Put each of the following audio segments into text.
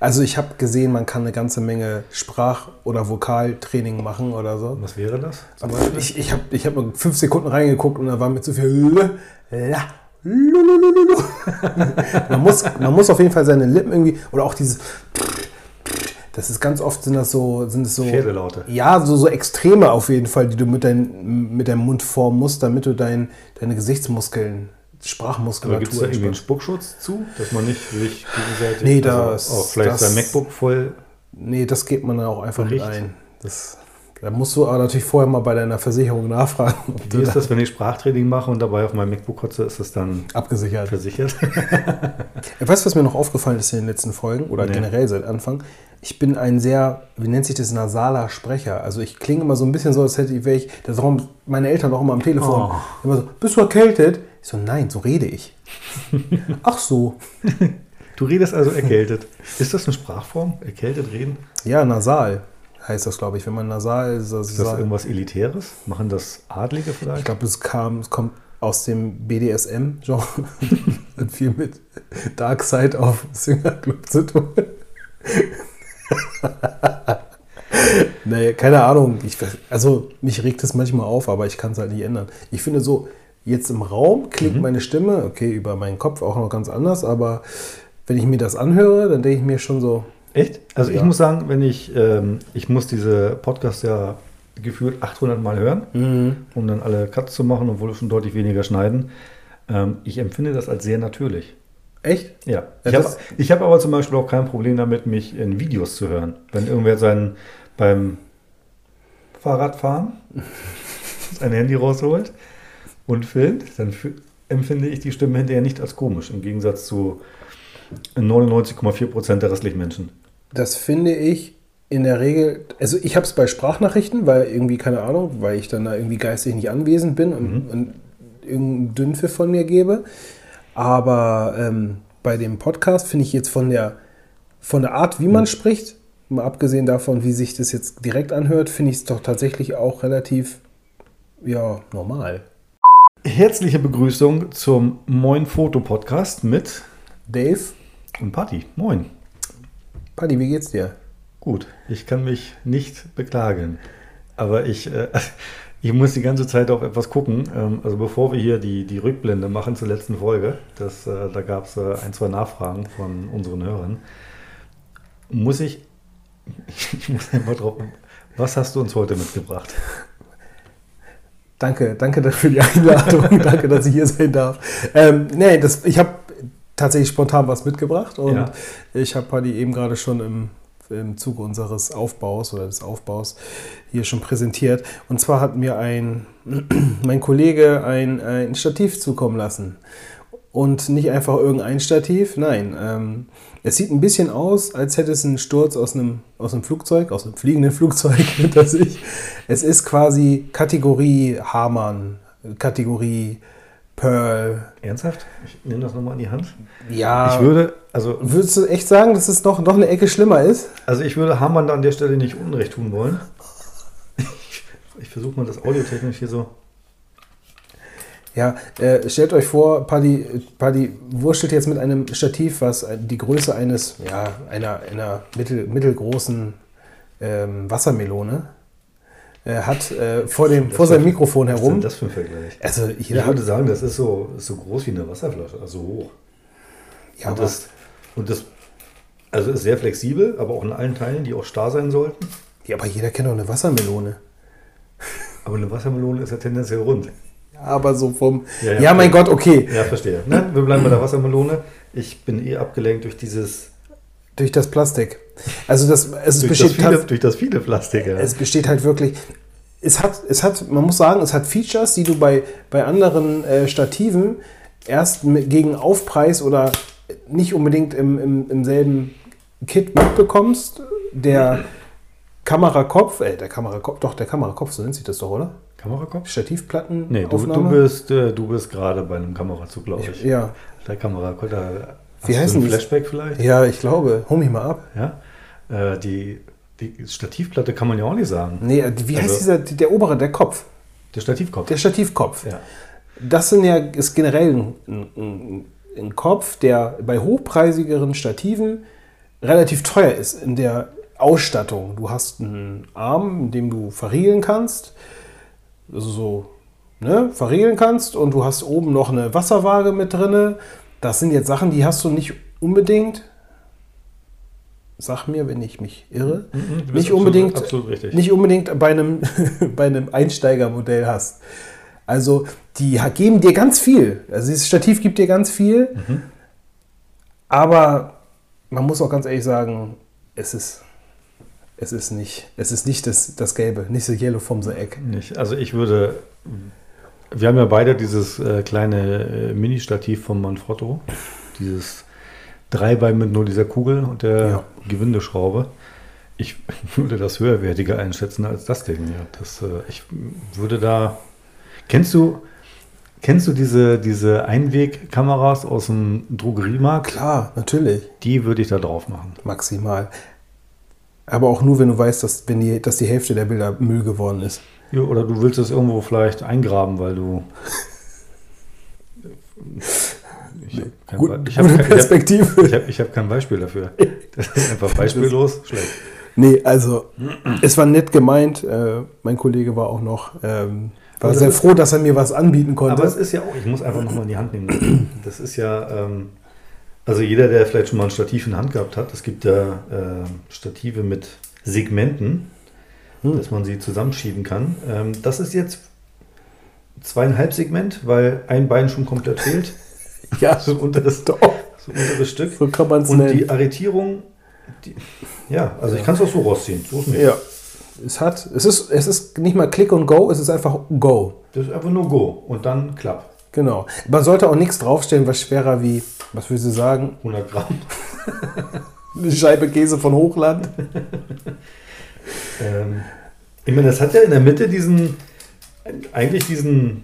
Also ich habe gesehen, man kann eine ganze Menge Sprach- oder Vokaltraining machen oder so. Was wäre das? Aber ich ich habe ich hab mal fünf Sekunden reingeguckt und da war mir zu viel. La, man, muss, man muss auf jeden Fall seine Lippen irgendwie, oder auch dieses. Das ist ganz oft sind das so, sind es so. Pferdelaute. Ja, so, so Extreme auf jeden Fall, die du mit, dein, mit deinem Mund formen musst, damit du dein, deine Gesichtsmuskeln, Sprachmuskulatur gibt es da irgendwie einen. Spuckschutz zu, dass man nicht sich gegenseitig Nee, das- auch vielleicht das- sein MacBook voll. Nee, das geht man dann auch einfach Bericht. ein. Das, da musst du aber natürlich vorher mal bei deiner Versicherung nachfragen, ob Wie ist da das, wenn ich Sprachtraining mache und dabei auf meinem MacBook kotze, ist das dann abgesichert versichert? Weißt du, was mir noch aufgefallen ist in den letzten Folgen oder Nee. generell seit Anfang? Ich bin ein sehr, wie nennt sich das, nasaler Sprecher. Also ich klinge immer so ein bisschen so, als hätte ich, wäre ich, das haben meine Eltern auch immer am Telefon. Oh. Immer so, bist du erkältet? Ich so, nein, so rede ich. Ach so. Du redest also erkältet. Ist das eine Sprachform? Erkältet reden? Ja, nasal heißt das, glaube ich. Wenn man nasal ist, das Ist das irgendwas Elitäres? Machen das Adlige vielleicht? Ich glaube, es kam, es kommt aus dem BDSM-Genre. Hat viel mit Dark Side of Singer Club zu tun. nee, keine Ahnung. Ich, also, mich regt es manchmal auf, aber ich kann es halt nicht ändern. Ich finde so, jetzt im Raum klingt Mhm. meine Stimme, okay, über meinen Kopf auch noch ganz anders, aber wenn ich mir das anhöre, dann denke ich mir schon so, Echt? Also ich Ja. muss sagen, wenn ich, ähm, ich muss diese Podcasts ja gefühlt 800 Mal hören, um dann alle Cuts zu machen, obwohl wir schon deutlich weniger schneiden. Ähm, ich empfinde das als sehr natürlich. echt? Ja. Ja, Ich habe ich hab aber zum Beispiel auch kein Problem damit, mich in Videos zu hören. Wenn irgendwer sein beim Fahrradfahren sein Handy rausholt und filmt, dann empfinde ich die Stimme hinterher nicht als komisch, im Gegensatz zu 99,4 Prozent der restlichen Menschen. Das finde ich in der Regel, also ich habe es bei Sprachnachrichten, weil irgendwie, keine Ahnung, weil ich dann da irgendwie geistig nicht anwesend bin und, und irgendeinen Dünnpfiff von mir gebe. Aber ähm, bei dem Podcast finde ich jetzt von der, von der Art, wie man spricht, mal abgesehen davon, wie sich das jetzt direkt anhört, finde ich es doch tatsächlich auch relativ, ja, normal. Herzliche Begrüßung zum Moin Foto Podcast mit Dave, und Party. Moin. Paddy, wie geht's dir? Gut, ich kann mich nicht beklagen. Aber ich, äh, ich muss die ganze Zeit auf etwas gucken. Ähm, also bevor wir hier die, die Rückblende machen zur letzten Folge, das, äh, da gab es äh, ein, zwei Nachfragen von unseren Hörern, muss ich, ich muss einfach drauf, was hast du uns heute mitgebracht? Danke, danke für die Einladung. danke, dass ich hier sein darf. Ähm, nee, das, ich habe tatsächlich spontan was mitgebracht und Ja. ich habe Paddy eben gerade schon im, im Zuge unseres Aufbaus oder des Aufbaus hier schon präsentiert. Und zwar hat mir ein, mein Kollege ein, ein Stativ zukommen lassen. Und nicht einfach irgendein Stativ, nein. Ähm, es sieht ein bisschen aus, als hätte es einen Sturz aus einem, aus einem Flugzeug, aus einem fliegenden Flugzeug hinter sich. Es ist quasi Kategorie Hamann, Kategorie Pearl. Ernsthaft? Ich nehme das nochmal in die Hand. Ja, Ich würde, also, würdest du echt sagen, dass es noch, noch eine Ecke schlimmer ist? also ich würde Hamann da an der Stelle nicht Unrecht tun wollen. Ich, ich versuche mal das audiotechnisch hier so. Ja, äh, stellt euch vor, Paddy, Paddy wurschtelt jetzt mit einem Stativ, was die Größe eines, ja, einer, einer mittel, mittelgroßen ähm, Wassermelone äh, hat äh, vor, dem, vor seinem Mikrofon Was ist denn herum. das für ein Vergleich? Also Ich würde sagen, das ist so, ist so groß wie eine Wasserflasche, also hoch. ja, und, das, und das also ist sehr flexibel, aber auch in allen Teilen, die auch starr sein sollten. ja, aber jeder kennt doch eine Wassermelone. Aber eine Wassermelone ist ja tendenziell rund. Aber so vom, Ja, ja, ja, mein. Gott, okay. Ja, verstehe. Nein, wir bleiben bei der Wassermelone. Ich bin eh abgelenkt durch dieses, Durch das Plastik. Also das, es durch das besteht viele, tats- durch das viele Plastik. Ja. Es besteht halt wirklich. Es hat, es hat, man muss sagen, es hat Features, die du bei, bei anderen äh, Stativen erst mit, gegen Aufpreis oder nicht unbedingt im, im, im selben Kit mitbekommst. Der Kamerakopf, äh, der Kamerakopf, doch, der Kamerakopf, so nennt sich das doch, oder? Kamerakopf? Stativplatten. Nee, du, du bist, äh, du bist gerade bei einem Kamerazug, glaube ich. Ja. Der Kamerakopf, da hast Wie du heißen ein die? Flashback vielleicht? ja, ich glaube. Hol mich mal ab. Ja. Äh, die, die Stativplatte kann man ja auch nicht sagen. Nee, äh, wie heißt Also- dieser, der obere, der Kopf? Der Stativkopf. Der Stativkopf. ja. Das sind ja, ist generell ein, ein, ein Kopf, der bei hochpreisigeren Stativen relativ teuer ist in der Ausstattung. Du hast einen Arm, in dem du verriegeln kannst, also so ne, verriegeln kannst und du hast oben noch eine Wasserwaage mit drinne. Das sind jetzt Sachen, die hast du nicht unbedingt. Sag mir, wenn ich mich irre. Mhm, bist nicht unbedingt, absolut nicht unbedingt bei einem, bei einem Einsteigermodell hast. Also die geben dir ganz viel. Also dieses Stativ gibt dir ganz viel. Mhm. Aber man muss auch ganz ehrlich sagen, es ist, es ist nicht, es ist nicht das, das Gelbe, nicht so Yellow from the Egg. Nicht. Also ich würde. Wir haben ja beide dieses äh, kleine äh, Mini-Stativ von Manfrotto. Dieses Dreibein mit nur dieser Kugel und der Ja. Gewindeschraube. Ich würde das höherwertiger einschätzen als das Ding. Ja. Das, äh, ich würde da. Kennst du, kennst du diese, diese Einwegkameras aus dem Drogeriemarkt? Klar, natürlich, Die würde ich da drauf machen. maximal. Aber auch nur, wenn du weißt, dass, wenn die, dass die Hälfte der Bilder Müll geworden ist. Ja, oder du willst es irgendwo vielleicht eingraben, weil du. Ich habe kein, Gut, ich hab kein, Perspektive. ich hab, ich hab kein Beispiel dafür. Das ist einfach beispiellos schlecht. Nee, also es war nett gemeint. Äh, mein Kollege war auch noch, ähm, war sehr froh, dass er mir was anbieten konnte. Aber es ist ja auch, ich muss einfach nochmal in die Hand nehmen. Das ist ja, ähm, also jeder, der vielleicht schon mal ein Stativ in der Hand gehabt hat, es gibt ja äh, Stative mit Segmenten, Hm. dass man sie zusammenschieben kann. Ähm, das ist jetzt zweieinhalb Segment, weil ein Bein schon komplett fehlt. ja, So unteres, doch. so unteres Stück. So kann man es Und nennen. die Arretierung, die, ja, also ich kann es auch so rausziehen. So ist nicht. ja. Es hat, es ist, es ist nicht mal Click und Go, es ist einfach Go. Das ist einfach nur Go und dann Klapp. Genau. Man sollte auch nichts draufstellen, was schwerer wie, was würdest du sagen, 100 Gramm. eine Scheibe Käse von Hochland. Ähm, ich meine, das hat ja in der Mitte diesen, eigentlich diesen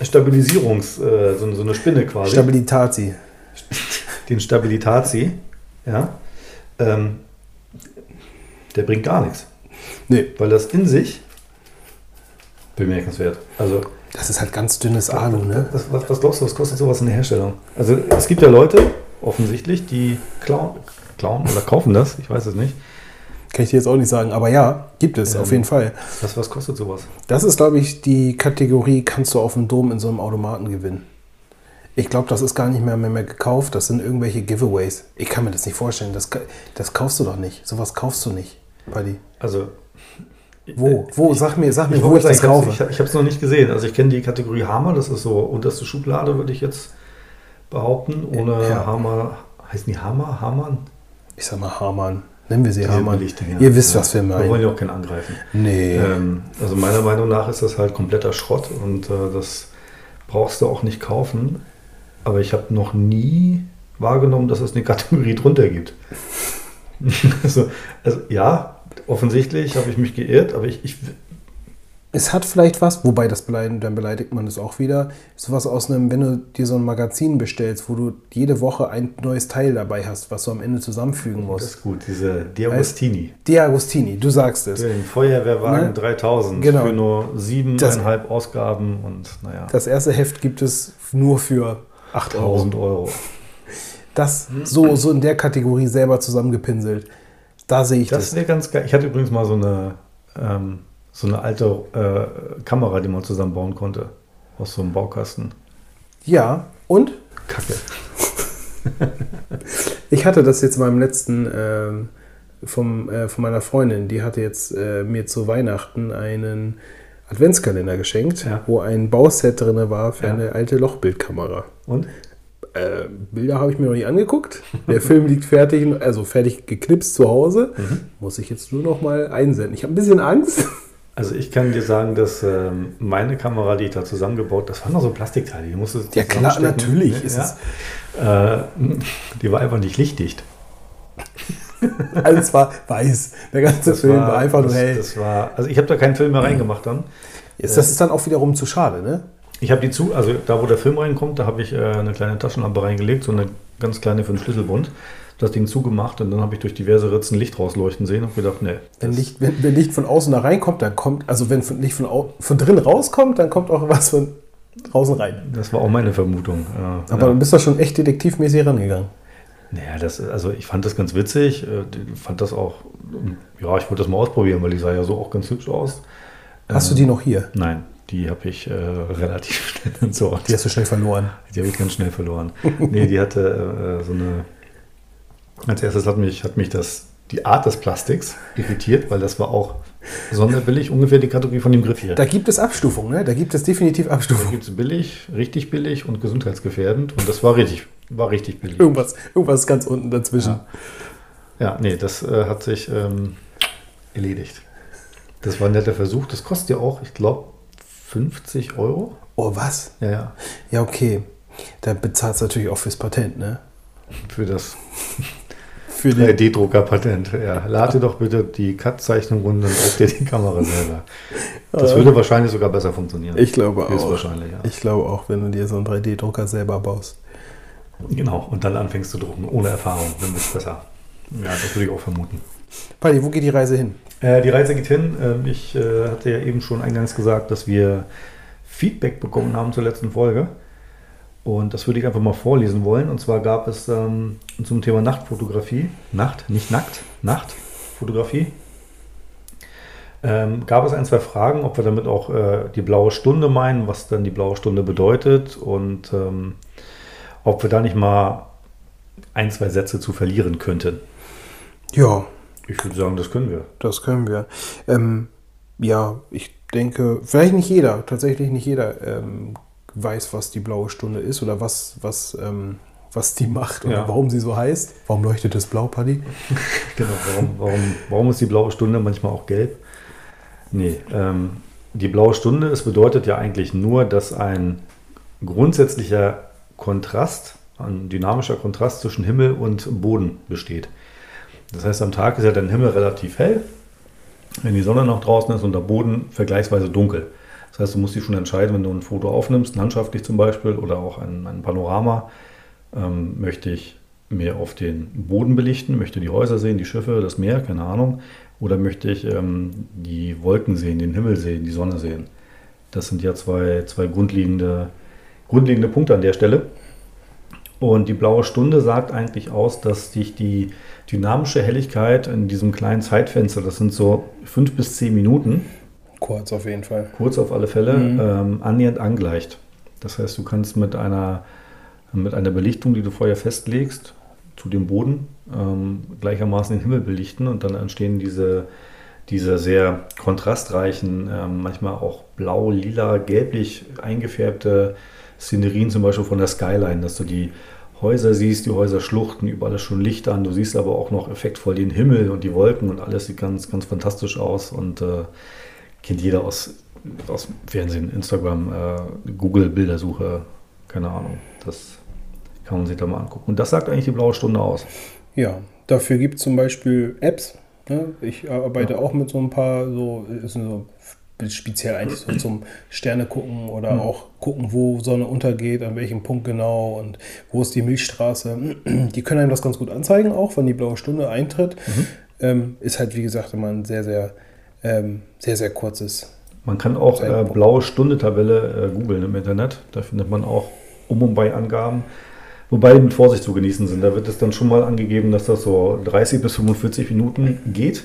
Stabilisierungs, äh, so, so eine Spinne quasi, Stabilitati. den Stabilitati, ja, ähm, der bringt gar nichts, Nee, weil das in sich bemerkenswert. Also, das ist halt ganz dünnes Alu, ne? was, was, was glaubst du, was kostet sowas in der Herstellung? Also, es gibt ja Leute, offensichtlich, die klauen, klauen oder kaufen das, ich weiß es nicht. Kann ich dir jetzt auch nicht sagen, aber ja, gibt es, Ähm. auf jeden Fall. Was, was kostet sowas? Das ist, glaube ich, die Kategorie, kannst du auf dem Dom in so einem Automaten gewinnen. Ich glaube, das ist gar nicht mehr, mehr, mehr gekauft. Das sind irgendwelche Giveaways. Ich kann mir das nicht vorstellen. Das, das kaufst du doch nicht. Sowas kaufst du nicht, Paddy. Also, Wo? Wo? Sag mir, sag mir, wo wollte ich das sagen, kaufe. Ich habe es noch nicht gesehen. Also ich kenne die Kategorie Hammer, das ist so unterste Schublade, würde ich jetzt behaupten. Ohne Ja. Hammer, heißen die Hammer? Hammern? Ich sag mal Hamann. Nennen wir sie. Billigdinger. Ihr wisst, Ja. was wir Wir wollen meinen. ja auch keinen angreifen. Nee. Ähm, also meiner Meinung nach ist das halt kompletter Schrott und äh, das brauchst du auch nicht kaufen. Aber ich habe noch nie wahrgenommen, dass es eine Kategorie drunter gibt. also, also ja, offensichtlich habe ich mich geirrt, aber ich, ich Es hat vielleicht was, wobei das beleidigt, dann beleidigt man es auch wieder. Sowas aus einem, wenn du dir so ein Magazin bestellst, wo du jede Woche ein neues Teil dabei hast, was du am Ende zusammenfügen das musst. ist gut, diese Diagostini. Die Agostini, du sagst es. Den Feuerwehrwagen Ne? 3000 Genau. für nur Das- siebeneinhalb Ausgaben und naja, Das erste Heft gibt es nur für 8 Euro. 1000 Euro. Das so, so in der Kategorie selber zusammengepinselt. Da sehe ich Das das. wäre ganz geil. Ich hatte übrigens mal so eine, ähm, so eine alte äh, Kamera, die man zusammenbauen konnte. Aus so einem Baukasten. Ja, und Kacke. ich hatte das jetzt beim letzten ähm, vom, äh, von meiner Freundin. Die hatte jetzt äh, mir zu Weihnachten einen Adventskalender geschenkt, Ja. wo ein Bauset drin war für Ja. eine alte Lochbildkamera. Und? Äh, Bilder habe ich mir noch nicht angeguckt. Der Film liegt fertig, also fertig geknipst zu Hause. Mhm. Muss ich jetzt nur noch mal einsenden. Ich habe ein bisschen Angst. Also ich kann dir sagen, dass ähm, meine Kamera, die ich da zusammengebaut, das waren noch so Plastikteile, die musste Ja, klar, natürlich ist ja. Äh, die war einfach nicht lichtdicht. Alles war weiß. Der ganze Film war, einfach nur das, hell. Das war, also ich habe da keinen Film mehr reingemacht dann. Ist, das ist dann auch wiederum zu schade, ne? Ich habe die zu, also da wo der Film reinkommt, da habe ich äh, eine kleine Taschenlampe reingelegt, so eine ganz kleine für den Schlüsselbund. Das Ding zugemacht und dann habe ich durch diverse Ritzen Licht rausleuchten sehen und gedacht, nee. Wenn Licht, wenn, wenn Licht von außen da reinkommt, dann kommt, also wenn von- Licht von, au- von drin rauskommt, dann kommt auch was von draußen rein. Das war auch meine Vermutung. Ja, Aber ja. dann bist du schon echt detektivmäßig rangegangen. Naja, das, also ich fand das ganz witzig, äh, fand das auch, ja, ich wollte das mal ausprobieren, weil die sah ja so auch ganz hübsch aus. Hast du die noch hier? Nein, die habe ich äh, relativ schnell entsorgt. Die hast du schnell verloren. Die habe ich ganz schnell verloren. nee, die hatte äh, so eine. Als erstes hat mich, hat mich das, die Art des Plastiks irritiert, weil das war auch sonderbillig, ungefähr die Kategorie von dem Griff hier. Da gibt es Abstufungen, ne? Da gibt es definitiv Da Abstufungen. gibt es billig, richtig billig und gesundheitsgefährdend. Und das war richtig, war richtig billig. Irgendwas, irgendwas ganz unten dazwischen. Ja, nee, das äh, hat sich ähm, erledigt. Das war ein netter Versuch. Das kostet ja auch, ich glaube, 50 Euro. Oh, was? Ja, ja. Ja, okay. Da bezahlst du natürlich auch fürs Patent, ne? Für das Für 3D-Drucker-Patent. Ja, lade doch bitte die Cut-Zeichnung runter und druck dir die Kamera selber. Das würde wahrscheinlich sogar besser funktionieren. Ich glaube auch. Höchstwahrscheinlich, ja. Ich glaube auch, wenn du dir so einen 3D-Drucker selber baust. Genau, und dann anfängst zu drucken, ohne Erfahrung, dann wird es besser. Ja, das würde ich auch vermuten. Paddy, wo geht die Reise hin? Äh, die Reise geht hin. Ähm, ich äh, hatte ja eben schon eingangs gesagt, dass wir Feedback bekommen haben zur letzten Folge. Und das würde ich einfach mal vorlesen wollen. Und zwar gab es ähm, zum Thema Nachtfotografie, Nacht, nicht nackt, Nachtfotografie, ähm, gab es ein, zwei Fragen, ob wir damit auch äh, die blaue Stunde meinen, was dann die blaue Stunde bedeutet und ähm, ob wir da nicht mal ein, zwei Sätze zu verlieren könnten. Ja, Ich würde sagen, das können wir. das können wir. Ähm, ja, ich denke, vielleicht nicht jeder, tatsächlich nicht jeder ähm, weiß, was die blaue Stunde ist oder was, was, ähm, was die macht oder Ja. warum sie so heißt. Warum leuchtet das blau, Paddy? Genau, warum, warum, warum ist die blaue Stunde manchmal auch gelb? Nee, ähm, die blaue Stunde, es bedeutet ja eigentlich nur, dass ein grundsätzlicher Kontrast, ein dynamischer Kontrast zwischen Himmel und Boden besteht. Das heißt, am Tag ist ja dein Himmel relativ hell, wenn die Sonne noch draußen ist und der Boden vergleichsweise dunkel. Das heißt, du musst dich schon entscheiden, wenn du ein Foto aufnimmst, landschaftlich zum Beispiel oder auch ein, ein Panorama, ähm, möchte ich mehr auf den Boden belichten, möchte die Häuser sehen, die Schiffe, das Meer, keine Ahnung, oder möchte ich ähm, die Wolken sehen, den Himmel sehen, die Sonne sehen. Das sind ja zwei, zwei grundlegende, grundlegende Punkte an der Stelle. Und die blaue Stunde sagt eigentlich aus, dass dich die dynamische Helligkeit in diesem kleinen Zeitfenster, das sind so fünf bis zehn Minuten, Kurz auf jeden Fall. kurz auf alle Fälle, Mhm. ähm, annähernd angleicht. Das heißt, du kannst mit einer, mit einer Belichtung, die du vorher festlegst, zu dem Boden ähm, gleichermaßen den Himmel belichten und dann entstehen diese, diese sehr kontrastreichen, ähm, manchmal auch blau, lila, gelblich eingefärbte Szenerien, zum Beispiel von der Skyline, dass du die Häuser siehst, die Häuser schluchten, überall ist schon Licht an, du siehst aber auch noch effektvoll den Himmel und die Wolken und alles sieht ganz, ganz fantastisch aus und äh, kennt jeder aus, aus Fernsehen, Instagram, äh, Google, Bildersuche, keine Ahnung. Das kann man sich da mal angucken. Und das sagt eigentlich die blaue Stunde aus. Ja, dafür gibt es zum Beispiel Apps. Ne? Ich arbeite auch mit so ein paar, so, ist so speziell eigentlich so zum Sterne gucken oder Mhm. auch gucken, wo Sonne untergeht, an welchem Punkt genau und wo ist die Milchstraße. Die können einem das ganz gut anzeigen, auch wenn die blaue Stunde eintritt. Mhm. Ähm, ist halt, wie gesagt, immer ein sehr, sehr, ähm, sehr, sehr kurzes. Man kann auch äh, blaue Stunde-Tabelle äh, googeln im Internet. Da findet man auch um und bei Angaben. Wobei die mit Vorsicht zu genießen sind. Da wird es dann schon mal angegeben, dass das so 30 bis 45 Minuten geht.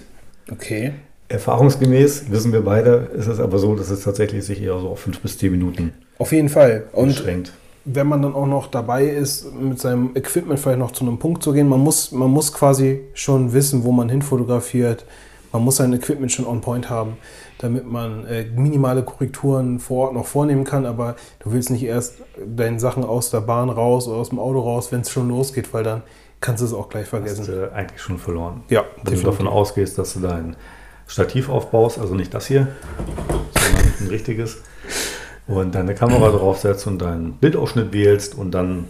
Okay. Erfahrungsgemäß wissen wir beide, ist es aber so, dass es tatsächlich sich eher so auf 5 bis 10 Minuten Auf jeden Fall. Und beschränkt. wenn man dann auch noch dabei ist, mit seinem Equipment vielleicht noch zu einem Punkt zu gehen, man muss, man muss quasi schon wissen, wo man hinfotografiert. Man muss sein Equipment schon on point haben, damit man äh, minimale Korrekturen vor Ort noch vornehmen kann. Aber du willst nicht erst deine Sachen aus der Bahn raus oder aus dem Auto raus, wenn es schon losgeht, weil dann kannst du es auch gleich Hast vergessen. du eigentlich schon verloren. Ja, Wenn du davon ausgehst, dass du dein Stativ aufbaust, also nicht das hier, sondern ein richtiges, und deine Kamera draufsetzt und deinen Bildausschnitt wählst und dann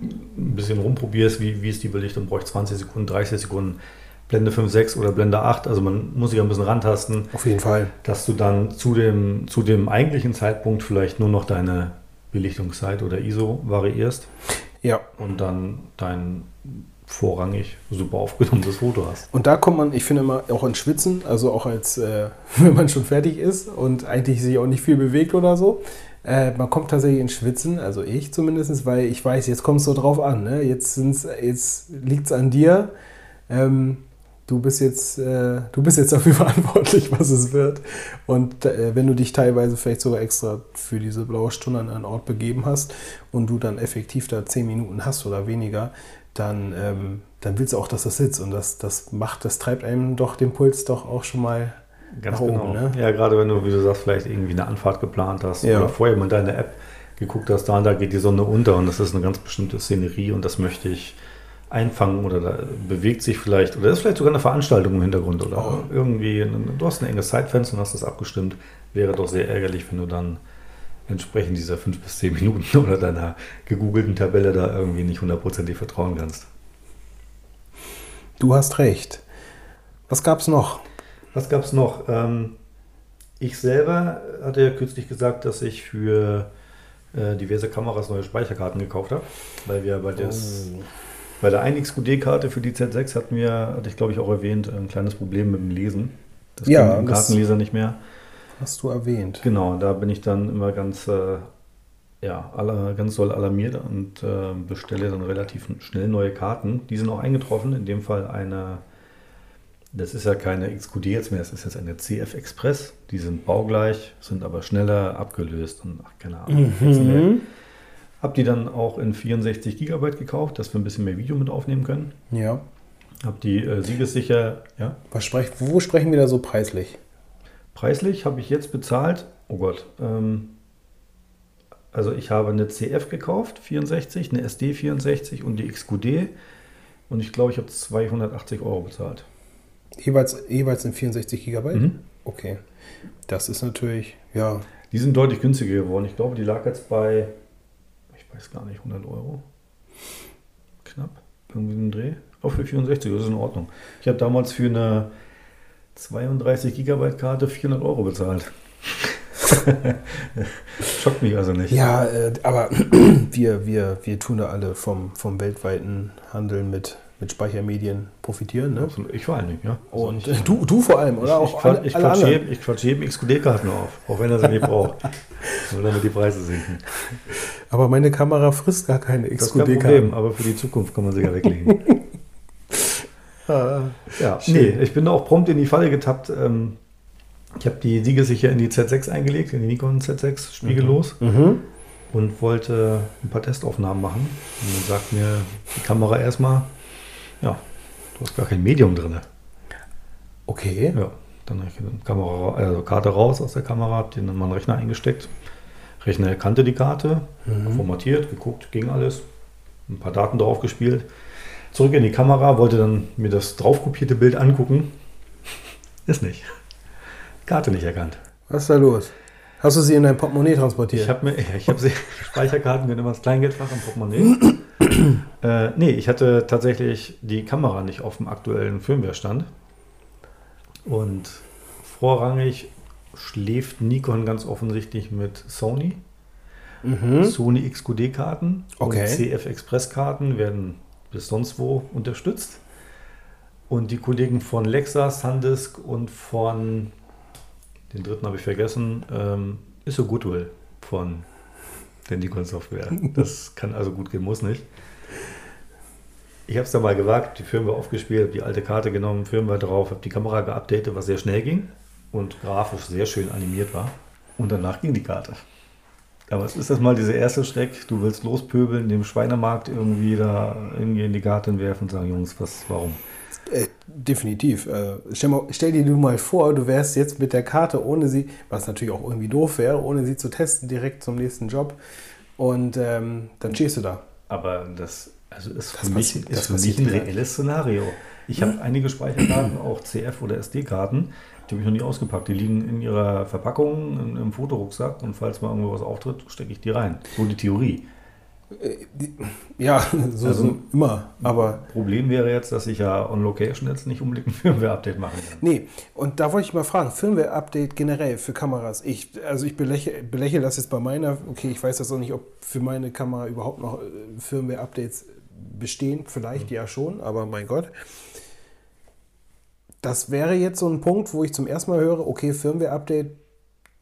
ein bisschen rumprobierst, wie, wie ist die Belichtung, brauche ich 20 Sekunden, 30 Sekunden, Blende 5, 6 oder Blende 8, also man muss sich ein bisschen rantasten, Auf jeden Fall. dass du dann zu dem, zu dem eigentlichen Zeitpunkt vielleicht nur noch deine Belichtungszeit oder ISO variierst Ja, und dann dein vorrangig super aufgenommenes Foto hast. Und da kommt man, ich finde immer, auch ins Schwitzen, also auch als, äh, wenn man schon fertig ist und eigentlich sich auch nicht viel bewegt oder so. Äh, man kommt tatsächlich ins Schwitzen, also ich zumindest, weil ich weiß, jetzt es so drauf an. Ne? Jetzt, jetzt liegt es an dir. Ähm, du bist jetzt, äh, du bist jetzt dafür verantwortlich, was es wird. Und äh, wenn du dich teilweise vielleicht sogar extra für diese blaue Stunde an einen Ort begeben hast und du dann effektiv da zehn Minuten hast oder weniger, dann, ähm, dann willst du auch, dass das sitzt. Und das, das macht, das treibt einem doch den Puls doch auch schon mal Ganz nach genau. oben. Ne? Ja, gerade wenn du, wie du sagst, vielleicht irgendwie eine Anfahrt geplant hast Ja. oder vorher mal in deine App geguckt hast, da und da geht die Sonne unter und das ist eine ganz bestimmte Szenerie und das möchte ich einfangen oder da bewegt sich vielleicht oder ist vielleicht sogar eine Veranstaltung im Hintergrund oder Oh. irgendwie, du hast ein enges Zeitfenster und hast das abgestimmt. Wäre doch sehr ärgerlich, wenn du dann entsprechend dieser fünf bis zehn Minuten oder deiner gegoogelten Tabelle da irgendwie nicht hundertprozentig vertrauen kannst. Du hast recht. Was gab es noch? Was gab es noch? Ähm, ich selber hatte ja kürzlich gesagt, dass ich für äh, diverse Kameras neue Speicherkarten gekauft habe, weil wir bei, des, Oh. bei der 1 XQD-Karte für die Z6 hatten wir, hatte ich glaube ich auch erwähnt, ein kleines Problem mit dem Lesen. Das Ja, ging im Kartenleser nicht mehr. Hast du erwähnt. Genau, da bin ich dann immer ganz, äh, ja, aller, ganz doll alarmiert und äh, bestelle dann relativ schnell neue Karten. Die sind auch eingetroffen, in dem Fall eine, das ist ja keine XQD jetzt mehr, das ist jetzt eine CF Express. Die sind baugleich, sind aber schneller abgelöst und ach, keine Ahnung. Mhm. Hab die dann auch in 64 Gigabyte gekauft, dass wir ein bisschen mehr Video mit aufnehmen können. Ja. Hab die äh, siegessicher, ja, Was sprech, wo sprechen wir da so preislich? Preislich habe ich jetzt bezahlt, oh Gott, ähm, also ich habe eine CF gekauft, 64, eine SD 64 und die XQD und ich glaube, ich habe 280 Euro bezahlt. Jeweils, jeweils in 64 Gigabyte? Mhm. Okay. Das ist natürlich, ja. Die sind deutlich günstiger geworden. Ich glaube, die lag jetzt bei, ich weiß gar nicht, 100 Euro. Knapp, irgendwie im Dreh. Auch für 64, das ist in Ordnung. Ich habe damals für eine 32 Gigabyte Karte 400 Euro bezahlt. Schockt mich also nicht. Ja, äh, aber wir, wir, wir tun da alle vom, vom weltweiten Handeln mit, mit Speichermedien profitieren. Ne? Ich vor allen Dingen, ja. Also Und ich, du, du vor allem, oder? ich, auch ich, alle, ich, quatsch jedem, ich quatsch jedem XQD-Karten auf, auch wenn er sie nicht braucht. Nur damit die Preise sinken. Aber meine Kamera frisst gar keine XQD-Karten. aber für die Zukunft kann man sie ja weglegen. Ah, Ja, Schön. nee, ich bin auch prompt in die Falle getappt. Ähm, ich habe die siegesicher in die Z6 eingelegt, in die Nikon Z6 spiegellos Mhm. und wollte ein paar Testaufnahmen machen. Und dann sagt mir die Kamera erstmal, ja, du hast gar kein Medium drin. Okay. Ja, dann habe ich die Kamera, also Karte raus aus der Kamera, habe den in meinen Rechner eingesteckt. Rechner erkannte die Karte, Mhm. formatiert, geguckt, ging alles, ein paar Daten drauf gespielt. Zurück in die Kamera, wollte dann mir das draufkopierte Bild angucken. Ist nicht. Karte nicht erkannt. Was ist da los? Hast du sie in dein Portemonnaie transportiert? Ich habe mir, ich habe sie Speicherkarten gehören immer das Kleingeldfach im Portemonnaie. äh, nee, ich hatte tatsächlich die Kamera nicht auf dem aktuellen Firmware-Stand. Und vorrangig schläft Nikon ganz offensichtlich mit Sony. mhm. Sony XQD-Karten Okay. und CF Express-Karten werden bis sonst wo unterstützt. Und die Kollegen von Lexa, Sandisk und von, den dritten habe ich vergessen, ähm, ist so Goodwill von der Nikon Software. Das kann also gut gehen, muss nicht. Ich habe es dann mal gewagt, die Firmware aufgespielt, habe die alte Karte genommen, Firmware drauf, habe die Kamera geupdatet, was sehr schnell ging und grafisch sehr schön animiert war. Und danach ging die Karte. Aber es ist das mal dieser erste Schreck, du willst lospöbeln, dem Schweinemarkt irgendwie da irgendwie in die Garten werfen und sagen, Jungs, was, warum? Äh, definitiv. Äh, stell, mal, stell dir du mal vor, du wärst jetzt mit der Karte, ohne sie, was natürlich auch irgendwie doof wäre, ohne sie zu testen, direkt zum nächsten Job. Und ähm, dann stehst du da. Aber das, also ist Das für mich, ist das für mich ein reelles Szenario. Ich habe einige Speicherkarten, auch CF- oder SD-Karten, die habe ich noch nie ausgepackt. Die liegen in ihrer Verpackung in, im Fotorucksack und falls mal irgendwo was auftritt, stecke ich die rein. So die Theorie. Ja, so, Also- so immer. Aber Problem wäre jetzt, dass ich ja on Location jetzt nicht unbedingt ein Firmware-Update machen kann. nee, und da wollte ich mal fragen, Firmware-Update generell für Kameras. Ich, also ich belächle, belächle das jetzt bei meiner, okay, ich weiß das auch nicht, ob für meine Kamera überhaupt noch äh, Firmware-Updates bestehen, vielleicht ja schon, aber mein Gott. Das wäre jetzt so ein Punkt, wo ich zum ersten Mal höre, okay, Firmware-Update,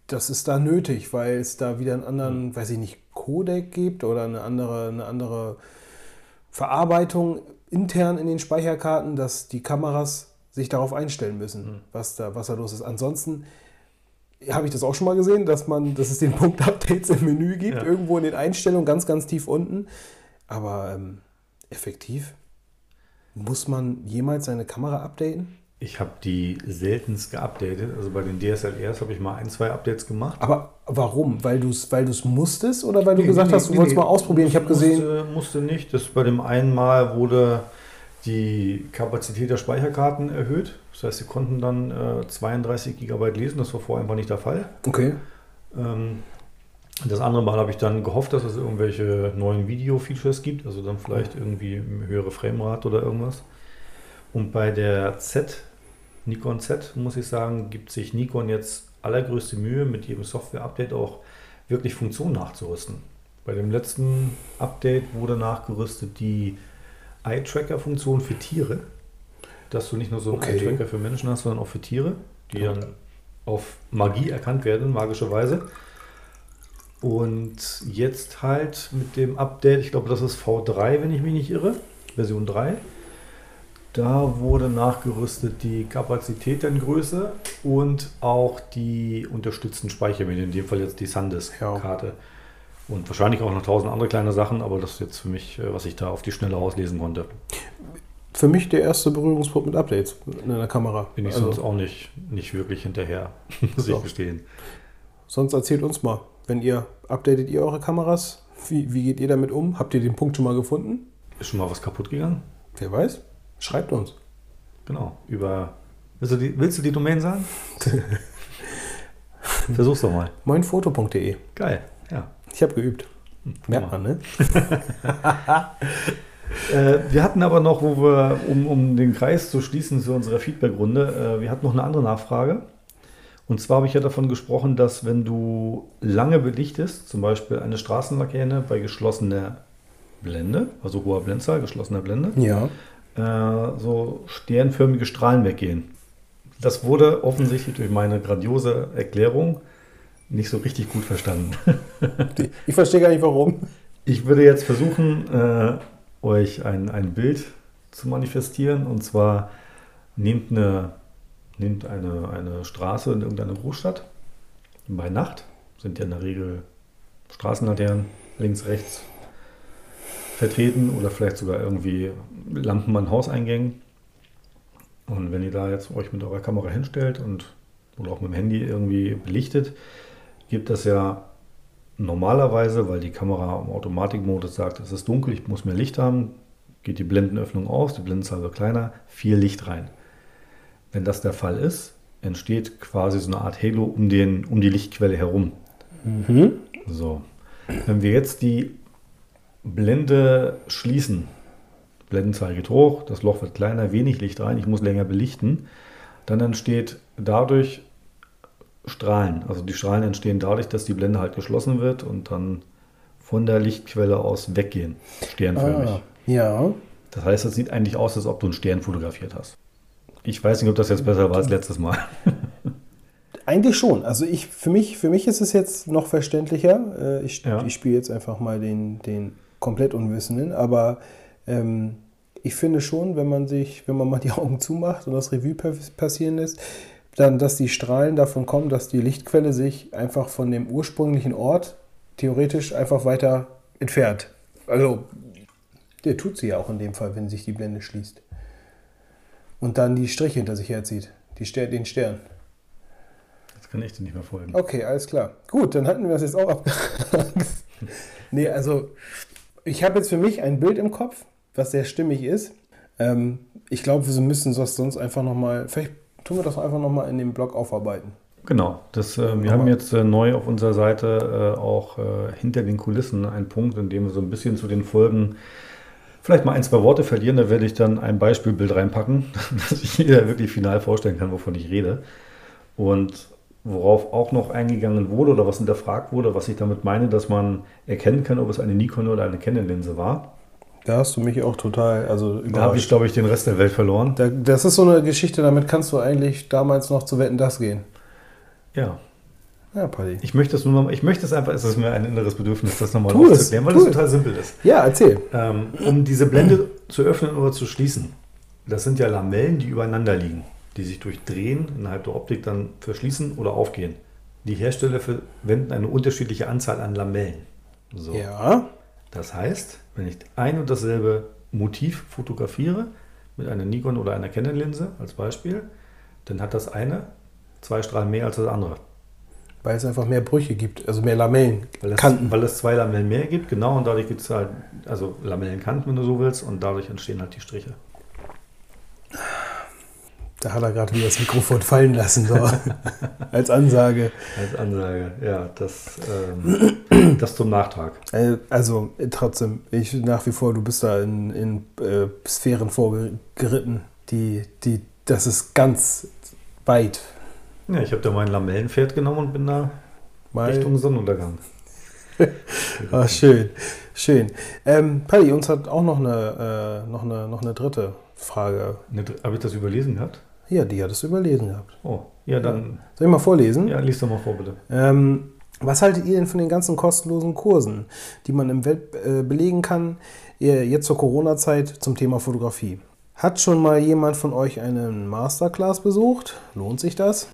das ist da nötig, weil es da wieder einen anderen, weiß ich nicht, Codec gibt oder eine andere, eine andere Verarbeitung intern in den Speicherkarten, dass die Kameras sich darauf einstellen müssen, was, da, was da los ist. Ansonsten habe ich das auch schon mal gesehen, dass man, dass es den Punkt Updates im Menü gibt, Ja. irgendwo in den Einstellungen, ganz, ganz tief unten. Aber ähm, effektiv, muss man jemals seine Kamera updaten? Ich habe die seltenst geupdatet. Also bei den DSLRs habe ich mal ein, zwei Updates gemacht. Aber warum? Weil du es weil du's musstest oder weil du Nee, gesagt nee, hast, du nee, wolltest mal ausprobieren? Ich habe gesehen, Musste, musste nicht. Das bei dem einen Mal wurde die Kapazität der Speicherkarten erhöht. Das heißt, sie konnten dann äh, 32 GB lesen. Das war vorher einfach nicht der Fall. okay, Ähm, das andere Mal habe ich dann gehofft, dass es irgendwelche neuen Video-Features gibt. Also dann vielleicht irgendwie eine höhere Framerate oder irgendwas. Und bei der Z, Nikon Z, muss ich sagen, gibt sich Nikon jetzt allergrößte Mühe, mit jedem Software-Update auch wirklich Funktionen nachzurüsten. Bei dem letzten Update wurde nachgerüstet die Eye-Tracker-Funktion für Tiere. Dass du nicht nur so einen Okay. Eye-Tracker für Menschen hast, sondern auch für Tiere, die dann auf Magie erkannt werden, magischerweise. Und jetzt halt mit dem Update, ich glaube, das ist V3, wenn ich mich nicht irre, Version 3. Da wurde nachgerüstet die Kapazität in Größe und auch die unterstützten Speichermedien, in dem Fall jetzt die SanDisk-Karte. Und wahrscheinlich auch noch tausend andere kleine Sachen, aber das ist jetzt für mich, äh, was ich da auf die Schnelle auslesen konnte. für mich der erste Berührungspunkt mit Updates in einer Kamera. Bin ich Also, sonst auch nicht, nicht wirklich hinterher, muss ich Doch. gestehen. sonst erzählt uns mal, wenn ihr, updatet ihr eure Kameras? Wie, wie geht ihr damit um? Habt ihr den Punkt schon mal gefunden? Ist schon mal was kaputt gegangen? Wer weiß? Schreibt uns. Genau. Über. Willst du die, willst du die Domain sagen? Versuch's doch mal. Moinfoto.de. Geil. Ja. Ich habe geübt. Merkt man, ne? Äh, wir hatten aber noch, wo wir, um, um den Kreis zu schließen zu unserer Feedbackrunde, äh, wir hatten noch eine andere Nachfrage. Und zwar habe ich ja davon gesprochen, dass wenn du lange belichtest, zum Beispiel eine Straßenlaterne bei geschlossener Blende, also hoher Blendzahl, geschlossener Blende, Ja. Äh, so sternförmige Strahlen weggehen. Das wurde offensichtlich durch meine grandiose Erklärung nicht so richtig gut verstanden. Ich verstehe gar nicht warum. Ich würde jetzt versuchen, äh, euch ein, ein Bild zu manifestieren. Und zwar nehmt eine, nehmt eine, eine Straße in irgendeiner Großstadt. Bei Nacht sind ja in der Regel Straßenlaternen links, rechts vertreten oder vielleicht sogar irgendwie Lampen an Hauseingängen. Und wenn ihr da jetzt euch mit eurer Kamera hinstellt und oder auch mit dem Handy irgendwie belichtet, gibt das ja normalerweise, weil die Kamera im Automatikmodus sagt, es ist dunkel, ich muss mehr Licht haben, geht die Blendenöffnung aus, die Blendenzahl wird kleiner, viel Licht rein. Wenn das der Fall ist, entsteht quasi so eine Art Halo um, den, um die Lichtquelle herum. Mhm. So. Wenn wir jetzt die Blende schließen, Blendenzahl geht hoch, das Loch wird kleiner, wenig Licht rein, ich muss länger belichten, dann entsteht dadurch Strahlen. Also die Strahlen entstehen dadurch, dass die Blende halt geschlossen wird und dann von der Lichtquelle aus weggehen, sternförmig. Ah, ja. Das heißt, es sieht eigentlich aus, als ob du einen Stern fotografiert hast. Ich weiß nicht, ob das jetzt besser war als letztes Mal. Eigentlich schon. Also ich, für mich, für mich ist es jetzt noch verständlicher. Äh, Ich, Ja. ich spiele jetzt einfach mal den, den komplett Unwissenden, aber ähm, ich finde schon, wenn man sich, wenn man mal die Augen zumacht und das Revue pa- passieren lässt, dann, dass die Strahlen davon kommen, dass die Lichtquelle sich einfach von dem ursprünglichen Ort theoretisch einfach weiter entfernt. Also, der tut sie ja auch in dem Fall, wenn sich die Blende schließt. Und dann die Striche hinter sich herzieht, die Ster den Stern. Jetzt kann ich dir nicht mehr folgen. Okay, alles klar. Gut, dann hatten wir das jetzt auch abgehakt. nee, also ich habe jetzt für mich ein Bild im Kopf, was sehr stimmig ist. Ähm, ich glaube, wir müssen das sonst einfach nochmal, vielleicht tun wir das einfach nochmal in dem Blog aufarbeiten. Genau, das, äh, wir Aber- haben jetzt äh, neu auf unserer Seite äh, auch äh, hinter den Kulissen einen Punkt, in dem wir so ein bisschen zu den Folgen vielleicht mal ein, zwei Worte verlieren. Da werde ich dann ein Beispielbild reinpacken, dass sich jeder wirklich final vorstellen kann, wovon ich rede. Und worauf auch noch eingegangen wurde oder was hinterfragt wurde, was ich damit meine, dass man erkennen kann, ob es eine Nikon oder eine Canon-Linse war. Da hast du mich auch total, also Da habe ich, glaube ich, den Rest der Welt verloren. Da, das ist so eine Geschichte, damit kannst du eigentlich damals noch zu Wetten das gehen. Ja. Ja, Paddy. Ich möchte es nur noch, ich möchte es einfach, es ist mir ein inneres Bedürfnis, das nochmal Tu aufzuklären, weil es. total simpel ist. Ja, erzähl. Ähm, um diese Blende zu öffnen oder zu schließen, das sind ja Lamellen, die übereinander liegen, die sich durch Drehen innerhalb der Optik dann verschließen oder aufgehen. Die Hersteller verwenden eine unterschiedliche Anzahl an Lamellen. So. Ja. Das heißt, wenn ich ein und dasselbe Motiv fotografiere, mit einer Nikon oder einer Canon-Linse als Beispiel, dann hat das eine zwei Strahlen mehr als das andere. Weil es einfach mehr Brüche gibt, also mehr Lamellen. Weil es, Kanten. weil es zwei Lamellen mehr gibt, genau, und dadurch gibt es halt, also Lamellenkanten, wenn du so willst, und dadurch entstehen halt die Striche. Da hat er gerade wieder das Mikrofon fallen lassen, so. als Ansage. Als Ansage, ja, das, ähm, das zum Nachtrag. Äh, Also trotzdem, ich nach wie vor, du bist da in, in äh, Sphären vorgeritten, die, die, das ist ganz weit. Ja, ich habe da mein Lamellenpferd genommen und bin da Mal, Richtung Sonnenuntergang. Ah, schön, schön. Ähm, Paddy, uns hat auch noch eine, äh, noch eine, noch eine dritte Frage. Habe ich das überlesen gehabt? Ja, die hattest du überlesen gehabt. Oh, ja, dann, Soll ich mal vorlesen? ja, lies doch mal vor, bitte. Ähm, was haltet ihr denn von den ganzen kostenlosen Kursen, die man im Web äh, belegen kann, äh, jetzt zur Corona-Zeit zum Thema Fotografie? Hat schon mal jemand von euch einen Masterclass besucht? Lohnt sich das?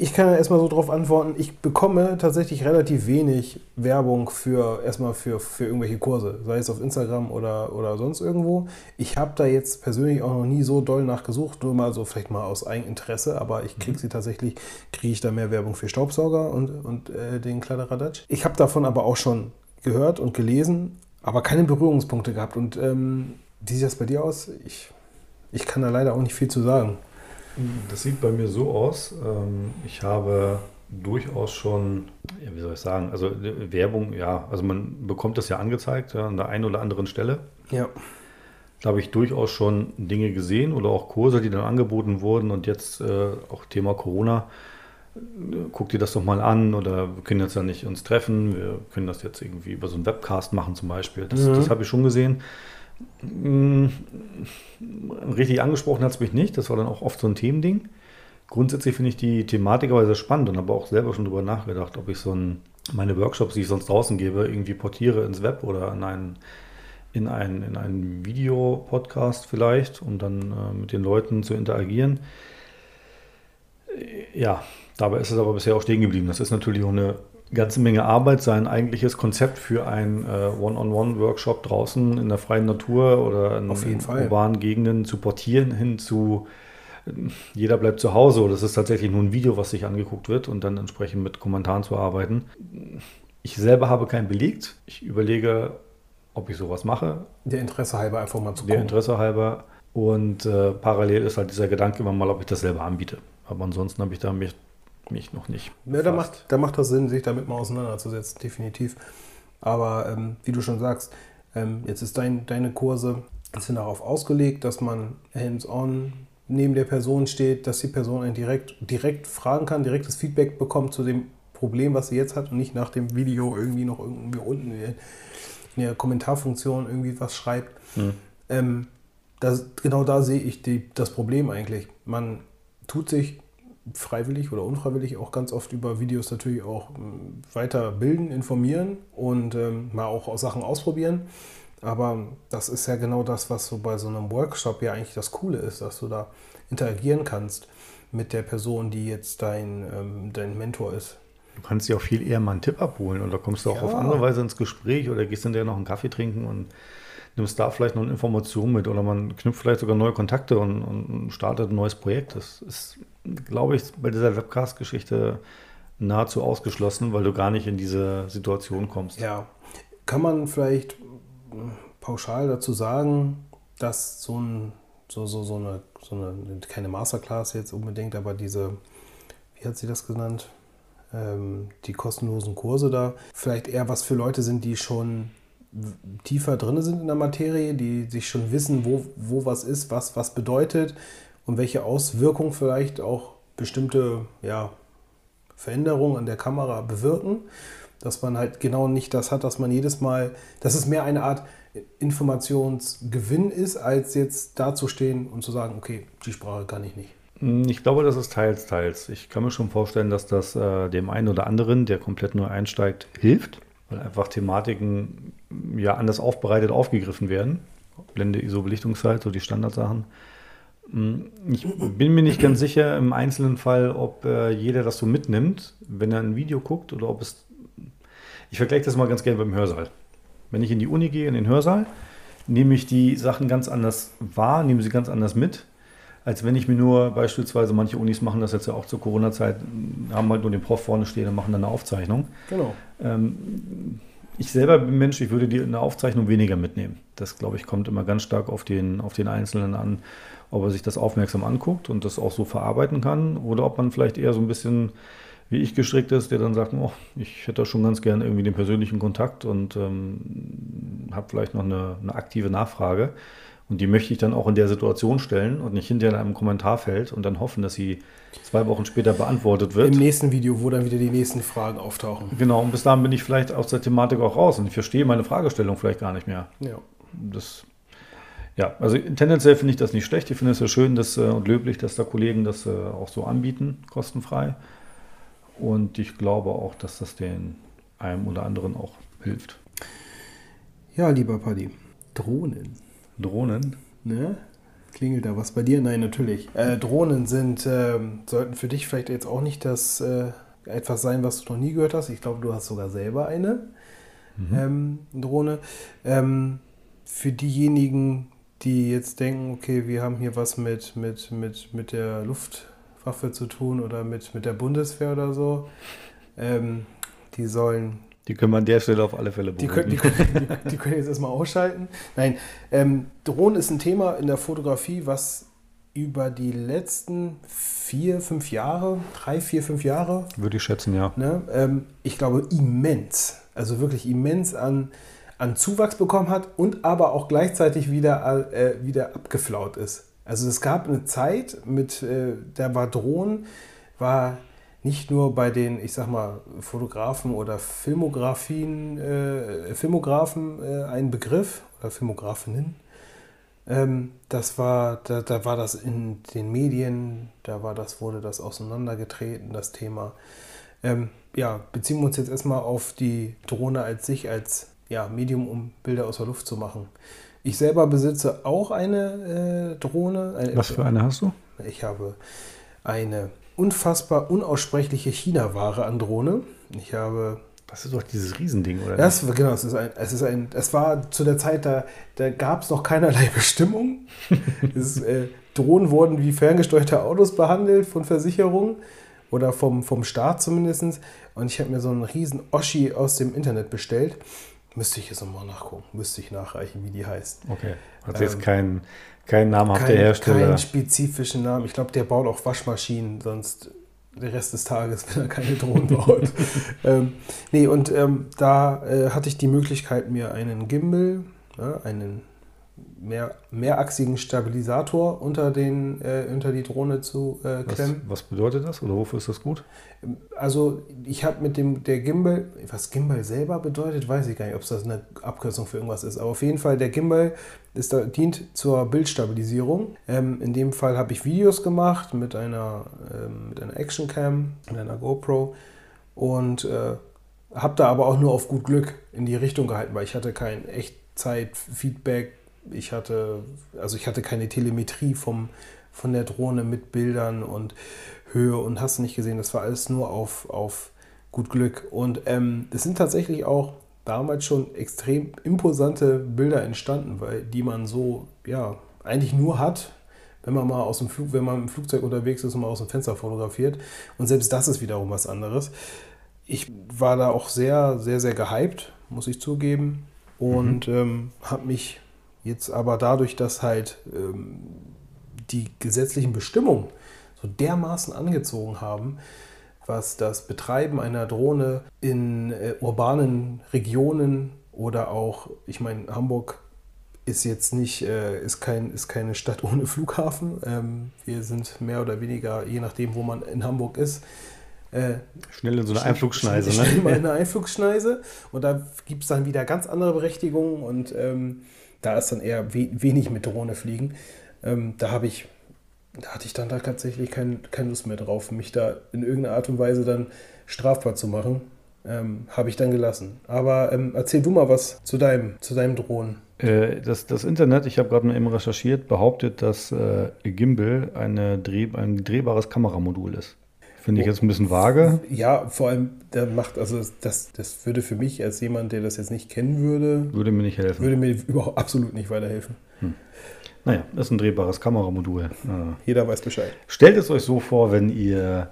Ich kann ja erstmal so darauf antworten, ich bekomme tatsächlich relativ wenig Werbung für erstmal für, für irgendwelche Kurse, sei es auf Instagram oder, oder sonst irgendwo. Ich habe da jetzt persönlich auch noch nie so doll nachgesucht, nur mal so vielleicht mal aus Eigeninteresse, aber ich kriege sie tatsächlich, kriege ich da mehr Werbung für Staubsauger und, und äh, den Kladderadatsch. Ich habe davon aber auch schon gehört und gelesen, aber keine Berührungspunkte gehabt. Und ähm, wie sieht das bei dir aus? Ich, ich kann da leider auch nicht viel zu sagen. Das sieht bei mir so aus. ähm, Ich habe durchaus schon, ja, wie soll ich sagen, also äh, Werbung, ja, also man bekommt das ja angezeigt ja, an der einen oder anderen Stelle. Ja. Da habe ich durchaus schon Dinge gesehen oder auch Kurse, die dann angeboten wurden und jetzt äh, auch Thema Corona. Guck dir das doch mal an oder wir können jetzt ja nicht uns treffen, wir können das jetzt irgendwie über so einen Webcast machen zum Beispiel. Das, Mhm. das habe ich schon gesehen. Mm, Richtig angesprochen hat es mich nicht, das war dann auch oft so ein Themending. Grundsätzlich finde ich die Thematik aber sehr spannend und habe auch selber schon darüber nachgedacht, ob ich so ein, meine Workshops, die ich sonst draußen gebe, irgendwie portiere ins Web oder in einen, in einen, in einen Videopodcast vielleicht, um dann äh, mit den Leuten zu interagieren. Äh, Ja, dabei ist es aber bisher auch stehen geblieben. Das ist natürlich auch eine ganze Menge Arbeit, sein eigentliches Konzept für einen äh, One-on-One-Workshop draußen in der freien Natur oder in, in urbanen Gegenden zu portieren hin zu äh, jeder bleibt zu Hause oder es ist tatsächlich nur ein Video, was sich angeguckt wird und dann entsprechend mit Kommentaren zu arbeiten. Ich selber habe keinen belegt. Ich überlege, ob ich sowas mache, Der Interesse halber einfach mal zu der gucken. Interesse halber. Und äh, parallel ist halt dieser Gedanke immer mal, ob ich das selber anbiete. Aber ansonsten habe ich da mich, mich noch nicht. Ja, da macht, da macht das Sinn, sich damit mal auseinanderzusetzen, definitiv. Aber ähm, wie du schon sagst, ähm, jetzt ist dein, deine Kurse sind darauf ausgelegt, dass man hands-on neben der Person steht, dass die Person einen direkt, direkt fragen kann, direktes Feedback bekommt zu dem Problem, was sie jetzt hat und nicht nach dem Video irgendwie noch irgendwie unten in der Kommentarfunktion irgendwie was schreibt. Hm. Ähm, das, genau da sehe ich die, das Problem eigentlich. Man tut sich freiwillig oder unfreiwillig auch ganz oft über Videos natürlich auch ähm, weiter bilden, informieren und ähm, mal auch Sachen ausprobieren. Aber das ist ja genau das, was so bei so einem Workshop ja eigentlich das Coole ist, dass du da interagieren kannst mit der Person, die jetzt dein, ähm, dein Mentor ist. Du kannst dir auch viel eher mal einen Tipp abholen oder kommst du auch Ja. auf andere Weise ins Gespräch oder gehst hinterher noch einen Kaffee trinken und nimmst da vielleicht noch eine Information mit oder man knüpft vielleicht sogar neue Kontakte und, und startet ein neues Projekt. Das ist, glaube ich, bei dieser Webcast-Geschichte nahezu ausgeschlossen, weil du gar nicht in diese Situation kommst. Ja, kann man vielleicht mh, pauschal dazu sagen, dass so, ein, so, so, so, eine, so eine, keine Masterclass jetzt unbedingt, aber diese, wie hat sie das genannt? Ähm, die kostenlosen Kurse da, vielleicht eher was für Leute sind, die schon tiefer drin sind in der Materie, die sich schon wissen, wo, wo was ist, was was bedeutet und welche Auswirkungen vielleicht auch bestimmte ja, Veränderungen an der Kamera bewirken. Dass man halt genau nicht das hat, dass man jedes Mal, dass es mehr eine Art Informationsgewinn ist, als jetzt dazustehen und zu sagen, okay, die Sprache kann ich nicht. Hm, ich glaube, das ist teils, teils. Ich kann mir schon vorstellen, dass das äh, dem einen oder anderen, der komplett neu einsteigt, hilft, weil einfach Thematiken ja anders aufbereitet aufgegriffen werden. Blende, ISO, Belichtungszeit, so die Standardsachen. Hm, ich bin mir nicht ganz sicher im einzelnen Fall, ob äh, jeder das so mitnimmt, wenn er ein Video guckt oder ob es. Ich vergleiche das mal ganz gerne beim Hörsaal. Wenn ich in die Uni gehe, in den Hörsaal, nehme ich die Sachen ganz anders wahr, nehme sie ganz anders mit, als wenn ich mir nur beispielsweise, manche Unis machen das jetzt ja auch zur Corona-Zeit, haben halt nur den Prof vorne stehen und machen dann eine Aufzeichnung. Genau. Ähm, ich selber bin Mensch, ich würde die in der Aufzeichnung weniger mitnehmen. Das, glaube ich, kommt immer ganz stark auf den, auf den Einzelnen an, ob er sich das aufmerksam anguckt und das auch so verarbeiten kann oder ob man vielleicht eher so ein bisschen wie ich gestrickt ist, der dann sagt, oh, ich hätte schon ganz gern irgendwie den persönlichen Kontakt und ähm, habe vielleicht noch eine, eine, aktive Nachfrage. Und die möchte ich dann auch in der Situation stellen und nicht hinterher in einem Kommentarfeld und dann hoffen, dass sie zwei Wochen später beantwortet wird. Im nächsten Video, wo dann wieder die nächsten Fragen auftauchen. Genau, und bis dahin bin ich vielleicht aus der Thematik auch raus und ich verstehe meine Fragestellung vielleicht gar nicht mehr. Ja. Das, ja, also tendenziell finde ich das nicht schlecht. Ich finde es ja schön dass, äh, und löblich, dass da Kollegen das äh, auch so anbieten, kostenfrei. Und ich glaube auch, dass das den einem oder anderen auch hilft. Ja, lieber Paddy, Drohnen. Drohnen? Ne? Klingelt da was bei dir? Nein, natürlich. Äh, Drohnen sind, äh, sollten für dich vielleicht jetzt auch nicht das äh, etwas sein, was du noch nie gehört hast. Ich glaube, du hast sogar selber eine mhm. ähm, Drohne. Ähm, für diejenigen, die jetzt denken, okay, wir haben hier was mit, mit, mit, mit der Luftwaffe zu tun oder mit, mit der Bundeswehr oder so, ähm, die sollen die können wir an der Stelle auf alle Fälle beruhigen. Die können, die, können, die, die können jetzt erstmal ausschalten. Nein, ähm, Drohnen ist ein Thema in der Fotografie, was über die letzten vier, fünf Jahre, drei, vier, fünf Jahre. Würde ich schätzen, ja. Ne, ähm, ich glaube, immens, also wirklich immens an, an Zuwachs bekommen hat und aber auch gleichzeitig wieder, äh, wieder abgeflaut ist. Also es gab eine Zeit, mit, äh, da war Drohnen, war nicht nur bei den, ich sag mal, Fotografen oder Filmografien, äh, Filmografen äh, ein Begriff oder Filmografinnen. Ähm, das war, da, da war das in den Medien, da war das, wurde das auseinandergetreten, das Thema. Ähm, ja, beziehen wir uns jetzt erstmal auf die Drohne als sich, als ja, Medium, um Bilder aus der Luft zu machen. Ich selber besitze auch eine äh, Drohne. Eine, Was für eine hast du? Ich habe eine unfassbar unaussprechliche China-Ware an Drohne. Ich habe. Das ist doch dieses Riesending, oder? Das, genau, es ist ein, es ist ein, es war zu der Zeit, da, da gab es noch keinerlei Bestimmung. ist, äh, Drohnen wurden wie ferngesteuerte Autos behandelt von Versicherungen oder vom, vom Staat zumindest. Und ich habe mir so einen riesen Oschi aus dem Internet bestellt. Müsste ich jetzt nochmal nachgucken, müsste ich nachreichen, wie die heißt. Okay. Hat ähm, jetzt kein, kein namhafter kein, Hersteller. Keinen spezifischen Namen. Ich glaube, der baut auch Waschmaschinen, sonst der Rest des Tages, wenn er keine Drohnen baut. ähm, nee, und ähm, da äh, hatte ich die Möglichkeit, mir einen Gimbal, ja, einen mehr, mehrachsigen Stabilisator unter, den, äh, unter die Drohne zu äh, klemmen. Was, was, bedeutet das oder wofür ist das gut? Also ich habe mit dem der Gimbal, was Gimbal selber bedeutet, weiß ich gar nicht, ob es das eine Abkürzung für irgendwas ist. Aber auf jeden Fall, der Gimbal ist, dient zur Bildstabilisierung. Ähm, in dem Fall habe ich Videos gemacht mit einer, ähm, mit einer Actioncam, mit einer GoPro und äh, habe da aber auch nur auf gut Glück in die Richtung gehalten, weil ich hatte kein Echtzeit-Feedback ich hatte, also ich hatte keine Telemetrie vom, von der Drohne mit Bildern und Höhe und hast nicht gesehen. Das war alles nur auf, auf gut Glück. Und ähm, es sind tatsächlich auch damals schon extrem imposante Bilder entstanden, weil die man so, ja, eigentlich nur hat, wenn man mal aus dem Flug, wenn man im Flugzeug unterwegs ist und mal aus dem Fenster fotografiert. Und selbst das ist wiederum was anderes. Ich war da auch sehr, sehr, sehr gehypt, muss ich zugeben. Und mhm. ähm, habe mich Jetzt aber dadurch, dass halt ähm, die gesetzlichen Bestimmungen so dermaßen angezogen haben, was das Betreiben einer Drohne in äh, urbanen Regionen oder auch, ich meine, Hamburg ist jetzt nicht, äh, ist, kein, ist keine Stadt ohne Flughafen. Ähm, wir sind mehr oder weniger, je nachdem, wo man in Hamburg ist, äh, Schnell in so eine Einflugschneise, schnell, schnell mal in ne? eine Einflugschneise und da gibt es dann wieder ganz andere Berechtigungen und ähm, da ist dann eher we wenig mit Drohne fliegen. Ähm, da habe ich, da hatte ich dann da tatsächlich kein, keine Lust mehr drauf, mich da in irgendeiner Art und Weise dann strafbar zu machen. Ähm, habe ich dann gelassen. Aber ähm, erzähl du mal was zu deinem, zu deinem Drohnen. Äh, das, das Internet, ich habe gerade mal eben recherchiert, behauptet, dass äh, Gimbal eine Dreh, ein drehbares Kameramodul ist. Finde ich jetzt ein bisschen vage. Ja, vor allem, der macht, also das, das würde für mich als jemand, der das jetzt nicht kennen würde, Würde mir nicht helfen. würde mir überhaupt absolut nicht weiterhelfen. Naja, das ist ein drehbares Kameramodul. Äh, Jeder weiß Bescheid. Stellt es euch so vor, wenn ihr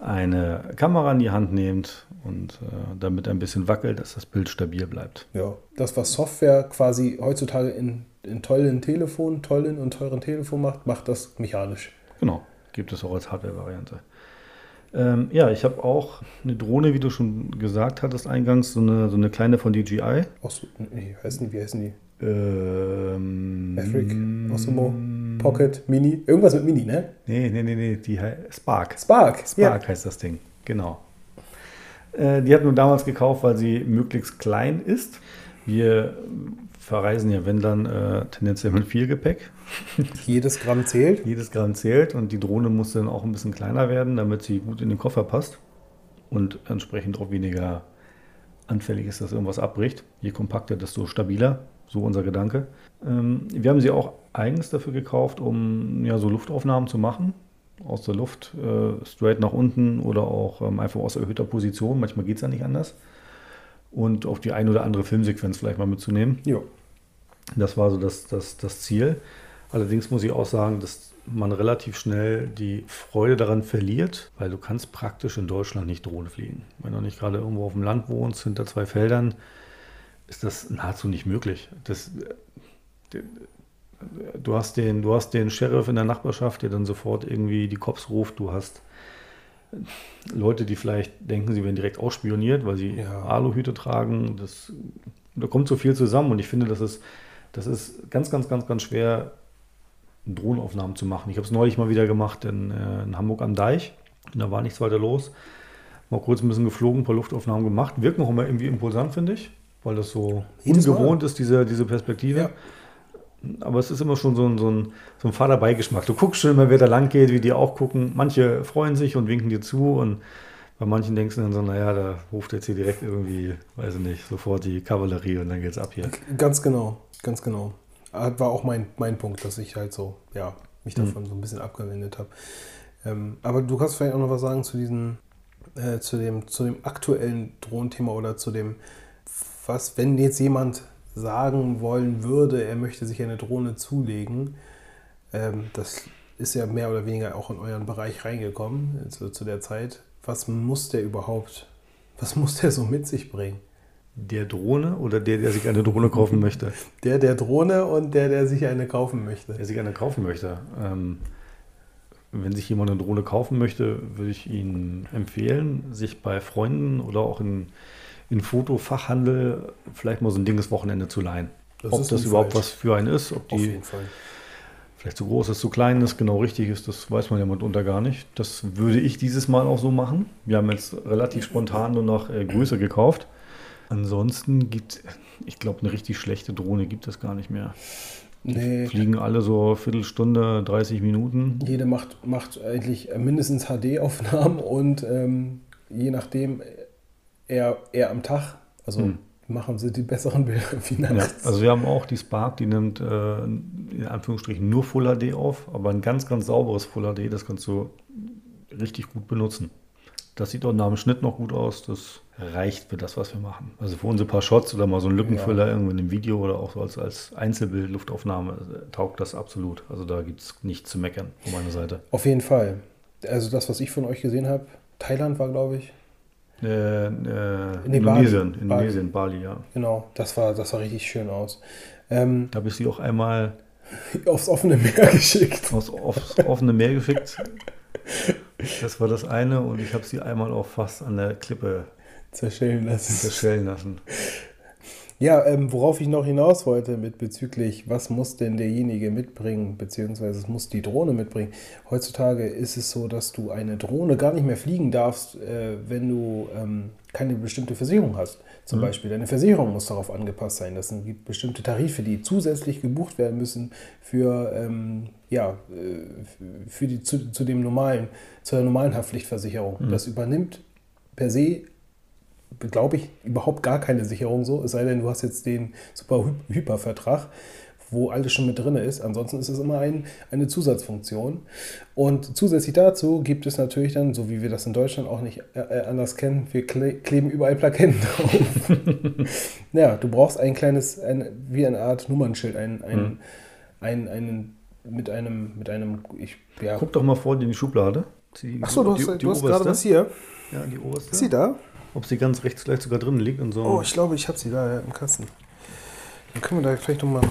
eine Kamera in die Hand nehmt und äh, damit ein bisschen wackelt, dass das Bild stabil bleibt. Ja, das, was Software quasi heutzutage in, in tollen Telefonen, tollen und teuren Telefonen macht, macht das mechanisch. Genau, gibt es auch als Hardware-Variante. Ähm, ja, ich habe auch eine Drohne, wie du schon gesagt hattest eingangs, so eine, so eine kleine von DJI. Auch so, nee, heißen die, wie heißen die? Ähm, Maverick, Osmo, Pocket, Mini, irgendwas mit Mini, ne? Nee, nee, nee, nee, die Spark. Spark. Spark heißt das Ding, genau. Äh, die hatten wir damals gekauft, weil sie möglichst klein ist. Wir verreisen ja, wenn dann, äh, tendenziell mit viel Gepäck. Jedes Gramm zählt. Jedes Gramm zählt und die Drohne muss dann auch ein bisschen kleiner werden, damit sie gut in den Koffer passt und entsprechend auch weniger anfällig ist, dass irgendwas abbricht. Je kompakter, desto stabiler. So unser Gedanke. Ähm, wir haben sie auch eigens dafür gekauft, um ja, so Luftaufnahmen zu machen. Aus der Luft, äh, straight nach unten oder auch ähm, einfach aus erhöhter Position. Manchmal geht es ja nicht anders. Und auch die ein oder andere Filmsequenz vielleicht mal mitzunehmen. Ja. Das war so das, das, das Ziel. Allerdings muss ich auch sagen, dass man relativ schnell die Freude daran verliert, weil du kannst praktisch in Deutschland nicht Drohne fliegen. Wenn du nicht gerade irgendwo auf dem Land wohnst, hinter zwei Feldern, ist das nahezu nicht möglich. Das, du, hast den, du hast den Sheriff in der Nachbarschaft, der dann sofort irgendwie die Cops ruft. Du hast Leute, die vielleicht denken, sie werden direkt ausspioniert, weil sie Ja. Aluhüte tragen. Das, da kommt so viel zusammen und ich finde, das ist, das ist ganz, ganz, ganz, ganz schwer, Drohnenaufnahmen zu machen. Ich habe es neulich mal wieder gemacht in, äh, in Hamburg am Deich. Und da war nichts weiter los. Mal kurz ein bisschen geflogen, ein paar Luftaufnahmen gemacht. Wirken auch immer irgendwie impulsant, finde ich, weil das so Jedes Mal. ungewohnt ist, diese, diese Perspektive. Ja. Aber es ist immer schon so ein, so ein, so ein fader Beigeschmack. Du guckst schon immer, wer da lang geht, wie die auch gucken. Manche freuen sich und winken dir zu und bei manchen denkst du dann so, naja, da ruft jetzt hier direkt irgendwie, weiß ich nicht, sofort die Kavallerie und dann geht's ab hier. Ganz genau, ganz genau. War auch mein, mein Punkt, dass ich halt so, ja, mich davon so ein bisschen abgewendet habe. Ähm, aber du kannst vielleicht auch noch was sagen zu diesem, äh, zu dem, zu dem aktuellen Drohnenthema oder zu dem, was, wenn jetzt jemand sagen wollen würde, er möchte sich eine Drohne zulegen, ähm, das ist ja mehr oder weniger auch in euren Bereich reingekommen zu, zu der Zeit. Was muss der überhaupt, was muss der so mit sich bringen? Der Drohne oder der, der sich eine Drohne kaufen möchte? Der der Drohne und der, der sich eine kaufen möchte. Der sich eine kaufen möchte. Ähm, wenn sich jemand eine Drohne kaufen möchte, würde ich Ihnen empfehlen, sich bei Freunden oder auch in, in Fotofachhandel vielleicht mal so ein Ding das Wochenende zu leihen. Das ob das überhaupt falsch. was für einen ist, ob die vielleicht zu groß ist, zu klein ist, genau richtig ist, das weiß man ja mitunter gar nicht. Das würde ich dieses Mal auch so machen. Wir haben jetzt relativ spontan nur noch äh, Größe gekauft. Ansonsten gibt ich glaube, eine richtig schlechte Drohne gibt es gar nicht mehr. Nee, Fliegen alle so Viertelstunde, 30 Minuten. jede macht, macht eigentlich mindestens HD-Aufnahmen und ähm, je nachdem eher, eher am Tag. Also Hm. machen sie die besseren Bilder wie Ja, nachts. also wir haben auch die Spark, die nimmt äh, in Anführungsstrichen nur Full HD auf, aber ein ganz, ganz sauberes Full HD, das kannst du richtig gut benutzen. Das sieht auch nach dem Schnitt noch gut aus, das reicht für das, was wir machen. Also für unsere paar Shots oder mal so ein Lückenfüller irgendwo in einem Video oder auch so als, als Einzelbild, Luftaufnahme, äh, taugt das absolut. Also da gibt es nichts zu meckern von meiner Seite. Auf jeden Fall. Also das, was ich von euch gesehen habe, Thailand war, glaube ich. Äh, äh, Nee, Indonesien, Bali. Indonesien, Bali, ja. Genau, das war, das sah richtig schön aus. Ähm, Da habe ich sie auch einmal aufs offene Meer geschickt. aufs, aufs offene Meer geschickt. Das war das eine und ich habe sie einmal auch fast an der Klippe Zerschellen lassen. zerschellen lassen. Ja, ähm, worauf ich noch hinaus wollte mit bezüglich, was muss denn derjenige mitbringen, beziehungsweise es muss die Drohne mitbringen. Heutzutage ist es so, dass du eine Drohne gar nicht mehr fliegen darfst, äh, wenn du ähm, keine bestimmte Versicherung hast. Zum Beispiel, deine Versicherung muss darauf angepasst sein. Das sind bestimmte Tarife, die zusätzlich gebucht werden müssen für, ähm, ja, äh, für die, zu, zu dem normalen, zur normalen Haftpflichtversicherung. Das übernimmt per se glaube ich, überhaupt gar keine Sicherung so, es sei denn, du hast jetzt den super Hy- Hypervertrag, wo alles schon mit drin ist. Ansonsten ist es immer ein, eine Zusatzfunktion. Und zusätzlich dazu gibt es natürlich dann, so wie wir das in Deutschland auch nicht äh, äh, anders kennen, wir kle kleben überall Plaketten drauf. ja, du brauchst ein kleines, ein, wie eine Art Nummernschild, ein, ein, Mhm. ein, einen, mit einem, mit einem, ich, ja. Guck doch mal vor in die Schublade. Die, Achso, du hast, die, du hast gerade was hier. Ja, die oberste. Ist sie da? Ob sie ganz rechts vielleicht sogar drin liegt und so. Oh, ich glaube, ich habe sie da ja, im Kasten. Dann können wir da vielleicht nochmal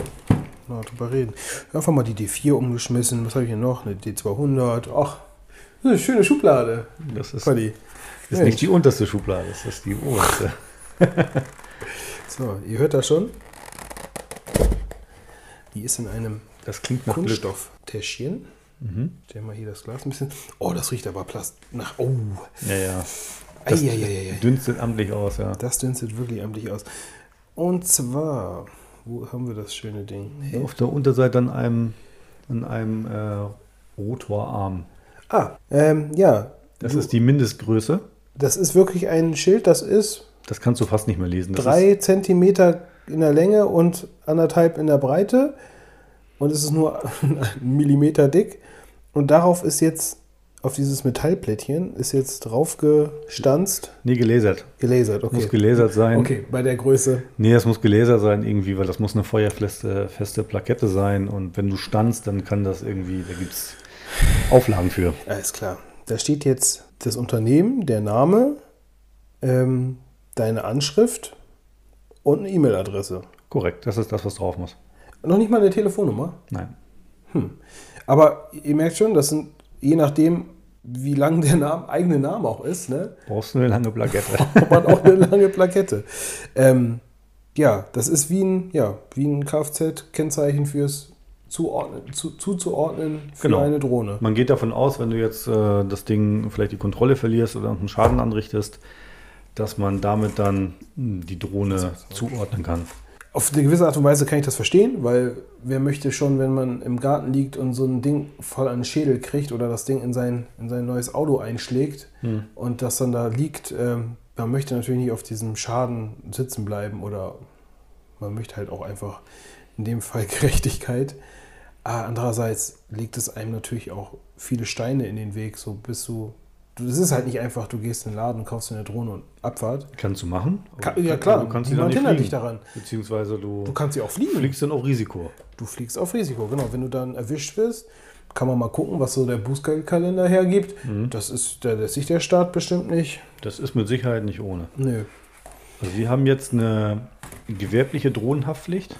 noch drüber reden. Einfach mal die D4 umgeschmissen. Was habe ich hier noch? Eine D200. Ach, das ist eine schöne Schublade. das ist, Paddy. ist Mensch. nicht die unterste Schublade, das ist die oberste. So, ihr hört das schon. Die ist in einem Das klingt nach. Kunststofftäschchen. Mhm. Stellen wir hier das Glas ein bisschen. Oh, das riecht aber Plast nach. Oh. Ja, ja. Das Eieieiei. dünstet amtlich aus, ja. Das dünstet wirklich amtlich aus. Und zwar, wo haben wir das schöne Ding? Hey. Auf der Unterseite an einem, an einem äh, Rotorarm. Ah, ähm, ja. Das Du- ist die Mindestgröße. Das ist wirklich ein Schild, das ist Das kannst du fast nicht mehr lesen. Das drei Zentimeter in der Länge und anderthalb in der Breite. Und es ist nur ein Millimeter dick. Und darauf ist jetzt, auf dieses Metallplättchen, ist jetzt drauf gestanzt, nie gelasert. gelasert. Okay. Muss gelasert sein. okay, bei der Größe. Nee, es muss gelasert sein irgendwie, weil das muss eine feuerfeste feste Plakette sein. Und wenn du standst, dann kann das irgendwie, da gibt es Auflagen für. Alles klar. Da steht jetzt das Unternehmen, der Name, ähm, deine Anschrift und eine E-Mail-Adresse. Korrekt, das ist das, was drauf muss. Noch nicht mal eine Telefonnummer. Nein. Aber ihr merkt schon, das sind, je nachdem, wie lang der Name, eigene Name auch ist, ne, Brauchst du eine lange Plakette. hat man auch eine lange Plakette. Ähm, ja, das ist wie ein, ja, wie ein Kfz-Kennzeichen fürs Zuordnen, zu, zuzuordnen für Genau. eine Drohne. Man geht davon aus, wenn du jetzt äh, das Ding vielleicht die Kontrolle verlierst oder einen Schaden anrichtest, dass man damit dann mh, die Drohne zuordnen kann. Auf eine gewisse Art und Weise kann ich das verstehen, weil wer möchte schon, wenn man im Garten liegt und so ein Ding voll an den Schädel kriegt oder das Ding in sein, in sein neues Auto einschlägt und das dann da liegt, ähm, man möchte natürlich nicht auf diesem Schaden sitzen bleiben oder man möchte halt auch einfach in dem Fall Gerechtigkeit. Aber andererseits legt es einem natürlich auch viele Steine in den Weg, so bist du. Das ist halt nicht einfach, du gehst in den Laden, kaufst eine Drohne und Abfahrt. Kannst du machen. Ka- ja, klar, Du kannst niemand nicht hindert dich daran. Beziehungsweise du, Du kannst sie auch fliegen. fliegst dann auf Risiko. Du fliegst auf Risiko, genau. Wenn du dann erwischt wirst, kann man mal gucken, was so der Bußgeldkalender hergibt. Das ist, da lässt sich der Staat bestimmt nicht. Das ist mit Sicherheit nicht ohne. Nö. Also wir haben jetzt eine gewerbliche Drohnenhaftpflicht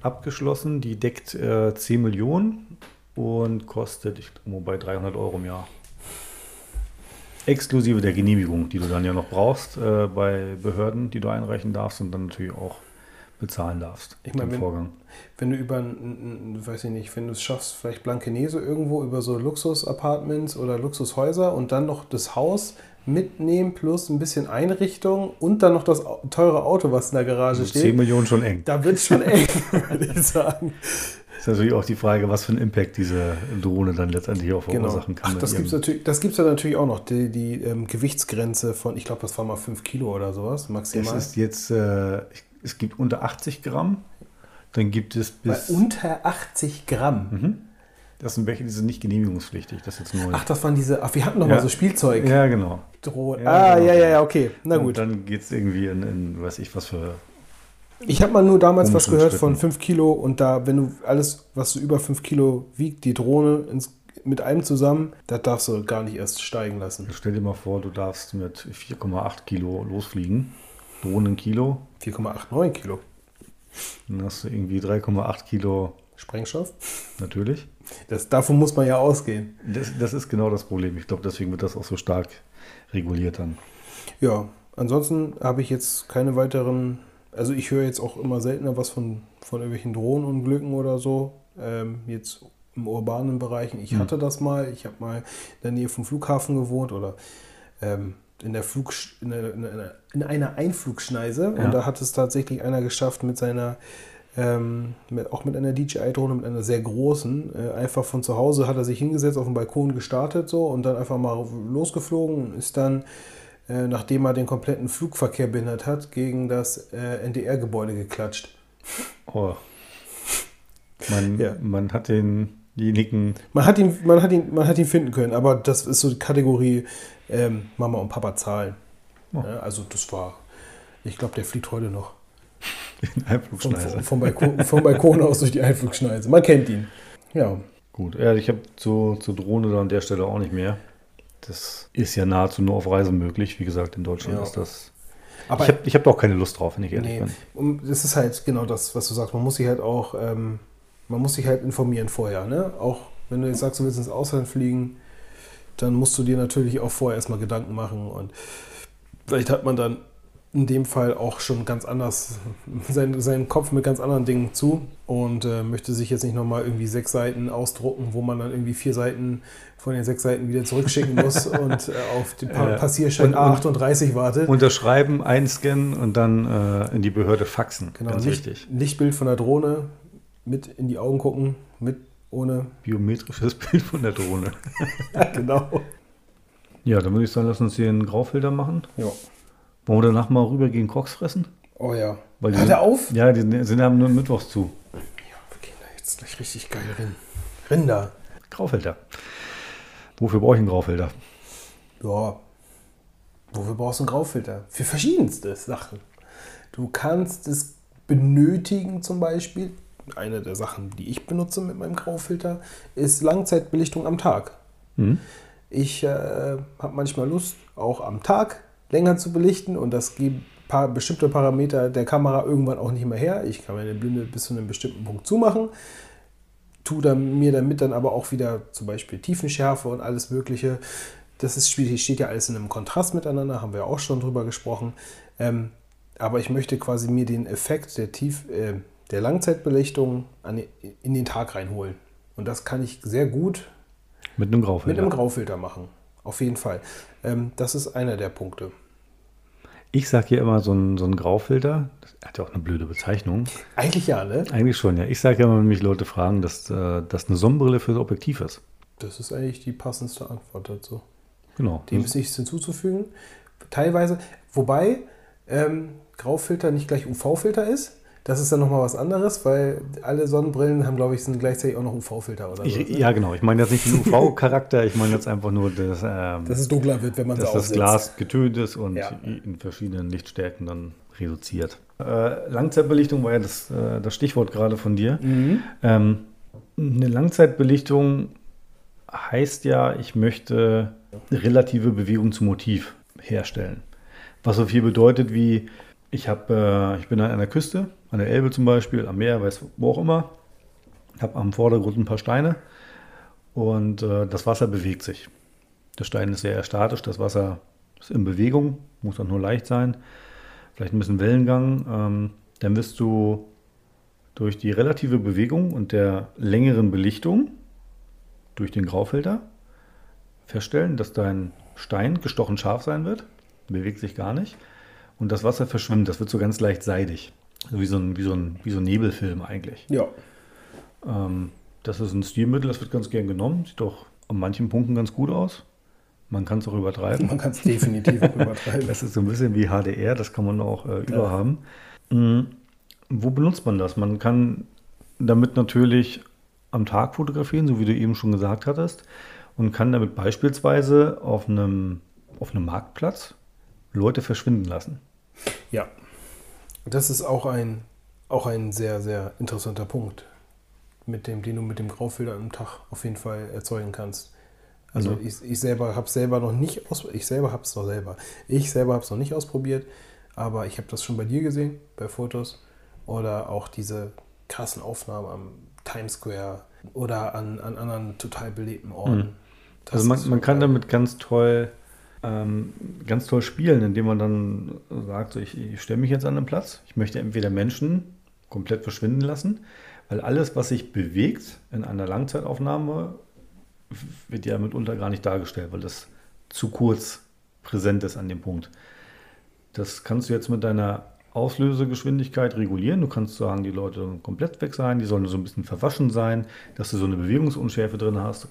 abgeschlossen. Die deckt äh, 10 Millionen und kostet, ich glaube, bei 300 Euro im Jahr. Exklusive der Genehmigung, die du dann ja noch brauchst äh, bei Behörden, die du einreichen darfst und dann natürlich auch bezahlen darfst. Ich meine, wenn- Vorgang. Wenn du über, weiß ich nicht, wenn du es schaffst, vielleicht Blankenese irgendwo über so Luxus-Apartments oder Luxushäuser und dann noch das Haus mitnehmen plus ein bisschen Einrichtung und dann noch das teure Auto, was in der Garage Also steht. 10 Millionen schon eng. Da wird es schon eng, würde ich sagen. Ist natürlich auch die Frage, was für einen Impact diese Drohne dann letztendlich auch Genau. verursachen kann. Ach, das gibt es natürlich, das gibt's ja natürlich auch noch, die, die ähm, Gewichtsgrenze von, ich glaube, das war mal 5 Kilo oder sowas, Es maximal. ist jetzt, äh, es gibt unter 80 Gramm, dann gibt es Bei bis. unter 80 Gramm. Mhm. Das sind welche, die sind nicht genehmigungspflichtig. Das jetzt neu. Ach, das waren diese, ach, wir hatten noch Ja. mal so Spielzeug. ja, genau. Drohnen. Ja, ah, genau. ja, ja, ja, okay. Na Und gut. dann geht es irgendwie in, in, weiß ich was für. Ich habe mal nur damals was gehört von Schritten. 5 Kilo und da, wenn du alles, was so über 5 Kilo wiegt, die Drohne ins, mit einem zusammen, das darfst du gar nicht erst steigen lassen. Stell dir mal vor, du darfst mit 4,8 Kilo losfliegen. Drohnenkilo. 4,89 Kilo. Dann hast du irgendwie 3,8 Kilo Sprengstoff. natürlich. Das, davon muss man ja ausgehen. Das, das ist genau das Problem. Ich glaube, deswegen wird das auch so stark reguliert dann. Ja, ansonsten habe ich jetzt keine weiteren also ich höre jetzt auch immer seltener was von, von irgendwelchen Drohnenunglücken oder so. Ähm, jetzt im urbanen Bereichen. Ich Hm. hatte das mal. Ich habe mal in der Nähe vom Flughafen gewohnt oder ähm, in, der Flug, in, einer, in, einer, in einer Einflugschneise. Ja. Und da hat es tatsächlich einer geschafft mit seiner, ähm, mit, auch mit einer DJI-Drohne, mit einer sehr großen, äh, einfach von zu Hause hat er sich hingesetzt, auf dem Balkon gestartet so und dann einfach mal losgeflogen und ist dann, äh, nachdem er den kompletten Flugverkehr behindert hat, gegen das äh, NDR-Gebäude geklatscht. Oh. Man, Ja. man hat denjenigen. Man hat ihn, man hat ihn, man hat ihn finden können, aber das ist so die Kategorie ähm, Mama und Papa zahlen. Oh. Ja, also das war, ich glaube, der fliegt heute noch. in Vom, Einflugschneise. vom, vom, Balkon, vom Balkon aus durch die Einflugschneise. Man kennt ihn. Ja. Gut, ja, ich habe zur zu Drohne da an der Stelle auch nicht mehr. Das ist ja nahezu nur auf Reise möglich. Wie gesagt, in Deutschland Ja. ist das. Aber ich habe ich hab doch keine Lust drauf, wenn ich ehrlich nee, bin. das ist halt genau das, was du sagst. Man muss sich halt auch, ähm, man muss sich halt informieren vorher. Ne? Auch wenn du jetzt sagst, du willst ins Ausland fliegen, dann musst du dir natürlich auch vorher erstmal Gedanken machen und vielleicht hat man dann in dem Fall auch schon ganz anders seinen, seinen Kopf mit ganz anderen Dingen zu und äh, möchte sich jetzt nicht nochmal irgendwie sechs Seiten ausdrucken, wo man dann irgendwie vier Seiten von den sechs Seiten wieder zurückschicken muss und äh, auf den pa Passierschein und- und- A38 wartet. Unterschreiben, einscannen und dann äh, in die Behörde faxen. Genau, Ganz Licht, wichtig. Lichtbild von der Drohne, mit in die Augen gucken, mit, ohne. Biometrisches Bild von der Drohne. genau. Ja, dann würde ich sagen, lass uns hier einen Graufilter machen. Ja. Wollen wir danach mal rüber gehen Koks fressen? Oh ja. Weil die Hat sind- er auf? Ja, die sind- sind haben nur mittwochs zu. Ja, wir gehen da jetzt gleich richtig geil rein. Rinder. Graufilter. Wofür brauche ich einen Graufilter? Ja. Wofür brauchst du einen Graufilter? Für verschiedenste Sachen. Du kannst es benötigen zum Beispiel. Eine der Sachen, die ich benutze mit meinem Graufilter, ist Langzeitbelichtung am Tag. Hm? Ich äh, habe manchmal Lust, auch am Tag länger zu belichten und das gibt paar bestimmte Parameter der Kamera irgendwann auch nicht mehr her. Ich kann meine Blende bis zu einem bestimmten Punkt zumachen, tue dann, mir damit dann aber auch wieder zum Beispiel Tiefenschärfe und alles Mögliche. Das ist steht ja alles in einem Kontrast miteinander, haben wir auch schon drüber gesprochen. Ähm, aber ich möchte quasi mir den Effekt der, Tief, äh, der Langzeitbelichtung an, in den Tag reinholen. Und das kann ich sehr gut Mit einem mit Graufilter. einem Graufilter machen. Auf jeden Fall. Ähm, das ist einer der Punkte. Ich sage hier immer so ein, so ein Graufilter. Das hat ja auch eine blöde Bezeichnung. Eigentlich ja, ne? Eigentlich schon, ja. Ich sage ja immer, wenn mich Leute fragen, dass äh, das eine Sonnenbrille für das Objektiv ist. Das ist eigentlich die passendste Antwort dazu. Genau. Dem ist nichts hinzuzufügen. Teilweise, wobei ähm, Graufilter nicht gleich UV-Filter ist. Das ist dann nochmal was anderes, weil alle Sonnenbrillen haben, glaube ich, sind gleichzeitig auch noch UV-Filter oder Ich, so. ne? ja, genau. Ich meine jetzt nicht den UV-Charakter, ich meine jetzt einfach nur, dass, ähm, Dass es dunkler wird, wenn man dass sie das aufsetzt. Glas getönt ist und Ja. in verschiedenen Lichtstärken dann reduziert. Äh, Langzeitbelichtung war ja das, äh, das Stichwort gerade von dir. Mhm. Ähm, eine Langzeitbelichtung heißt ja, ich möchte relative Bewegung zum Motiv herstellen. Was so viel bedeutet wie, ich, hab, äh, ich bin an einer Küste, an der Elbe zum Beispiel, am Meer, weiß wo auch immer, habe am Vordergrund ein paar Steine und äh, das Wasser bewegt sich. Der Stein ist sehr statisch, das Wasser ist in Bewegung, muss auch nur leicht sein, vielleicht ein bisschen Wellengang. Ähm, dann wirst du durch die relative Bewegung und der längeren Belichtung durch den Graufilter feststellen, dass dein Stein gestochen scharf sein wird, bewegt sich gar nicht und das Wasser verschwimmt, das wird so ganz leicht seidig, also wie so ein, wie so ein, wie so ein Nebelfilm eigentlich. Ja. Ähm, das ist ein Stilmittel, das wird ganz gern genommen, sieht doch an manchen Punkten ganz gut aus. Man kann es auch übertreiben. Man kann es definitiv auch übertreiben. Das ist so ein bisschen wie HDR, das kann man auch äh, überhaben. Mhm. Wo benutzt man das? Man kann damit natürlich am Tag fotografieren, so wie du eben schon gesagt hattest, und kann damit beispielsweise auf einem, auf einem Marktplatz Leute verschwinden lassen. Ja, das ist auch ein, auch ein sehr, sehr interessanter Punkt, mit dem, den du mit dem Graufilter am Tag auf jeden Fall erzeugen kannst. Also Mhm. ich, ich selber habe es selber noch nicht aus, ich selber habe es noch selber. Ich selber habe es noch nicht ausprobiert, aber ich habe das schon bei dir gesehen, bei Fotos oder auch diese krassen Aufnahmen am Times Square oder an, an anderen total belebten Orten. Das Also man, man kann damit ganz toll ähm, ganz toll spielen, indem man dann sagt, so, ich, ich stelle mich jetzt an den Platz. Ich möchte entweder Menschen komplett verschwinden lassen, weil alles, was sich bewegt in einer Langzeitaufnahme, wird ja mitunter gar nicht dargestellt, weil das zu kurz präsent ist an dem Punkt. Das kannst du jetzt mit deiner Auslösegeschwindigkeit regulieren. Du kannst sagen, die Leute sollen komplett weg sein, die sollen so ein bisschen verwaschen sein, dass du so eine Bewegungsunschärfe drin hast.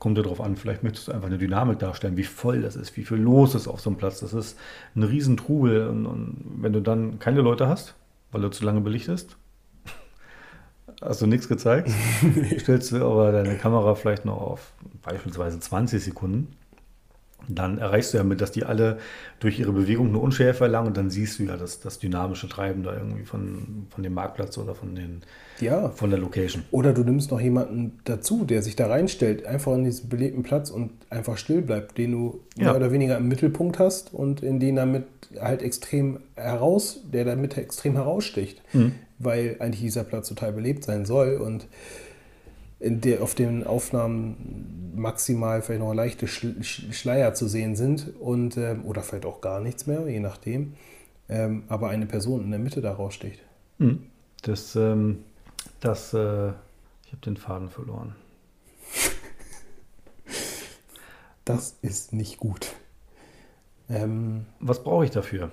Kommt dir darauf an, vielleicht möchtest du einfach eine Dynamik darstellen, wie voll das ist, wie viel los ist auf so einem Platz. Das ist ein Riesentrubel. Und, und wenn du dann keine Leute hast, weil du zu lange belichtest, hast du nichts gezeigt, stellst du aber deine Kamera vielleicht noch auf beispielsweise 20 Sekunden dann erreichst du ja mit, dass die alle durch ihre Bewegung eine Unschärfe erlangen und dann siehst du ja das, das dynamische Treiben da irgendwie von, von dem Marktplatz oder von, den, Ja. von der Location. Oder du nimmst noch jemanden dazu, der sich da reinstellt, einfach an diesen belebten Platz und einfach still bleibt, den du Ja. mehr oder weniger im Mittelpunkt hast und in den damit halt extrem heraus, der damit extrem heraussticht, weil eigentlich dieser Platz total belebt sein soll und der, auf den Aufnahmen maximal vielleicht noch leichte Schl- Sch- Schleier zu sehen sind und ähm, oder vielleicht auch gar nichts mehr, je nachdem. Ähm, aber eine Person in der Mitte da raussticht. Mhm. Das, ähm, das, äh, ich habe den Faden verloren. Das ist nicht gut. Ähm, Was brauche ich dafür?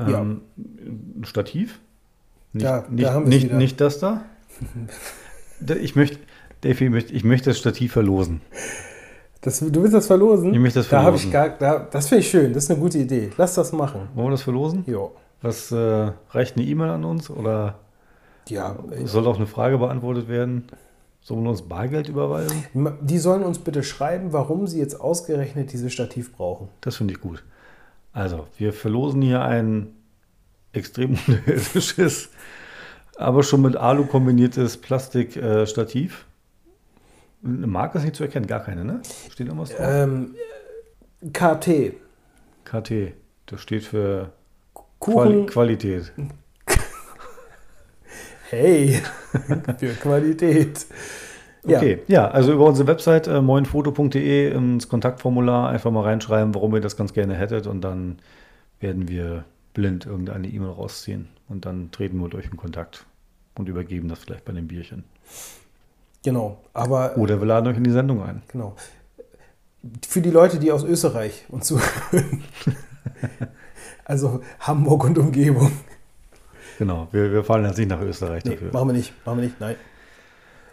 Ja. Ähm, ein Stativ? Nicht, Da- da nicht, nicht, nicht das da? Da- ich möchte, Davy, ich möchte, das Stativ verlosen. das, du willst das verlosen? Ich möchte das Da habe ich verlosen. gar, da, das finde ich schön. Das ist eine gute Idee. Lass das machen. Wollen wir das verlosen? Jo. Was äh, reicht eine E-Mail an uns oder Ja, äh, soll auch eine Frage beantwortet werden? Sollen wir uns Bargeld überweisen? die sollen uns bitte schreiben, warum sie jetzt ausgerechnet dieses Stativ brauchen. Das finde ich gut. Also, wir verlosen hier ein extrem unterirdisches, aber schon mit Alu kombiniertes Plastikstativ. Eine Marke ist nicht zu erkennen, gar keine, ne? Steht irgendwas drauf? Ähm, KT. KT. Das steht für Kuchen. Quali Qualität. Hey, für Qualität. Ja. Okay, ja, also über unsere Website äh, moinfoto.de ins Kontaktformular einfach mal reinschreiben, warum ihr das ganz gerne hättet und dann werden wir blind irgendeine E-Mail rausziehen und dann treten wir durch in Kontakt und übergeben das vielleicht bei dem Bierchen. Genau. Aber Oder wir laden euch in die Sendung ein. Genau. Für die Leute, die aus Österreich uns zuhören. also Hamburg und Umgebung. Genau, wir, wir fahren jetzt nicht nach Österreich Nee, dafür. machen wir nicht. Machen wir nicht. Nein.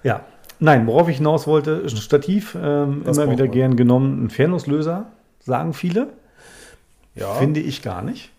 Ja, nein, worauf ich hinaus wollte, ist ein Stativ, ähm, immer wieder man? gern genommen. Ein Fernauslöser, sagen viele. Ja. Finde ich gar nicht.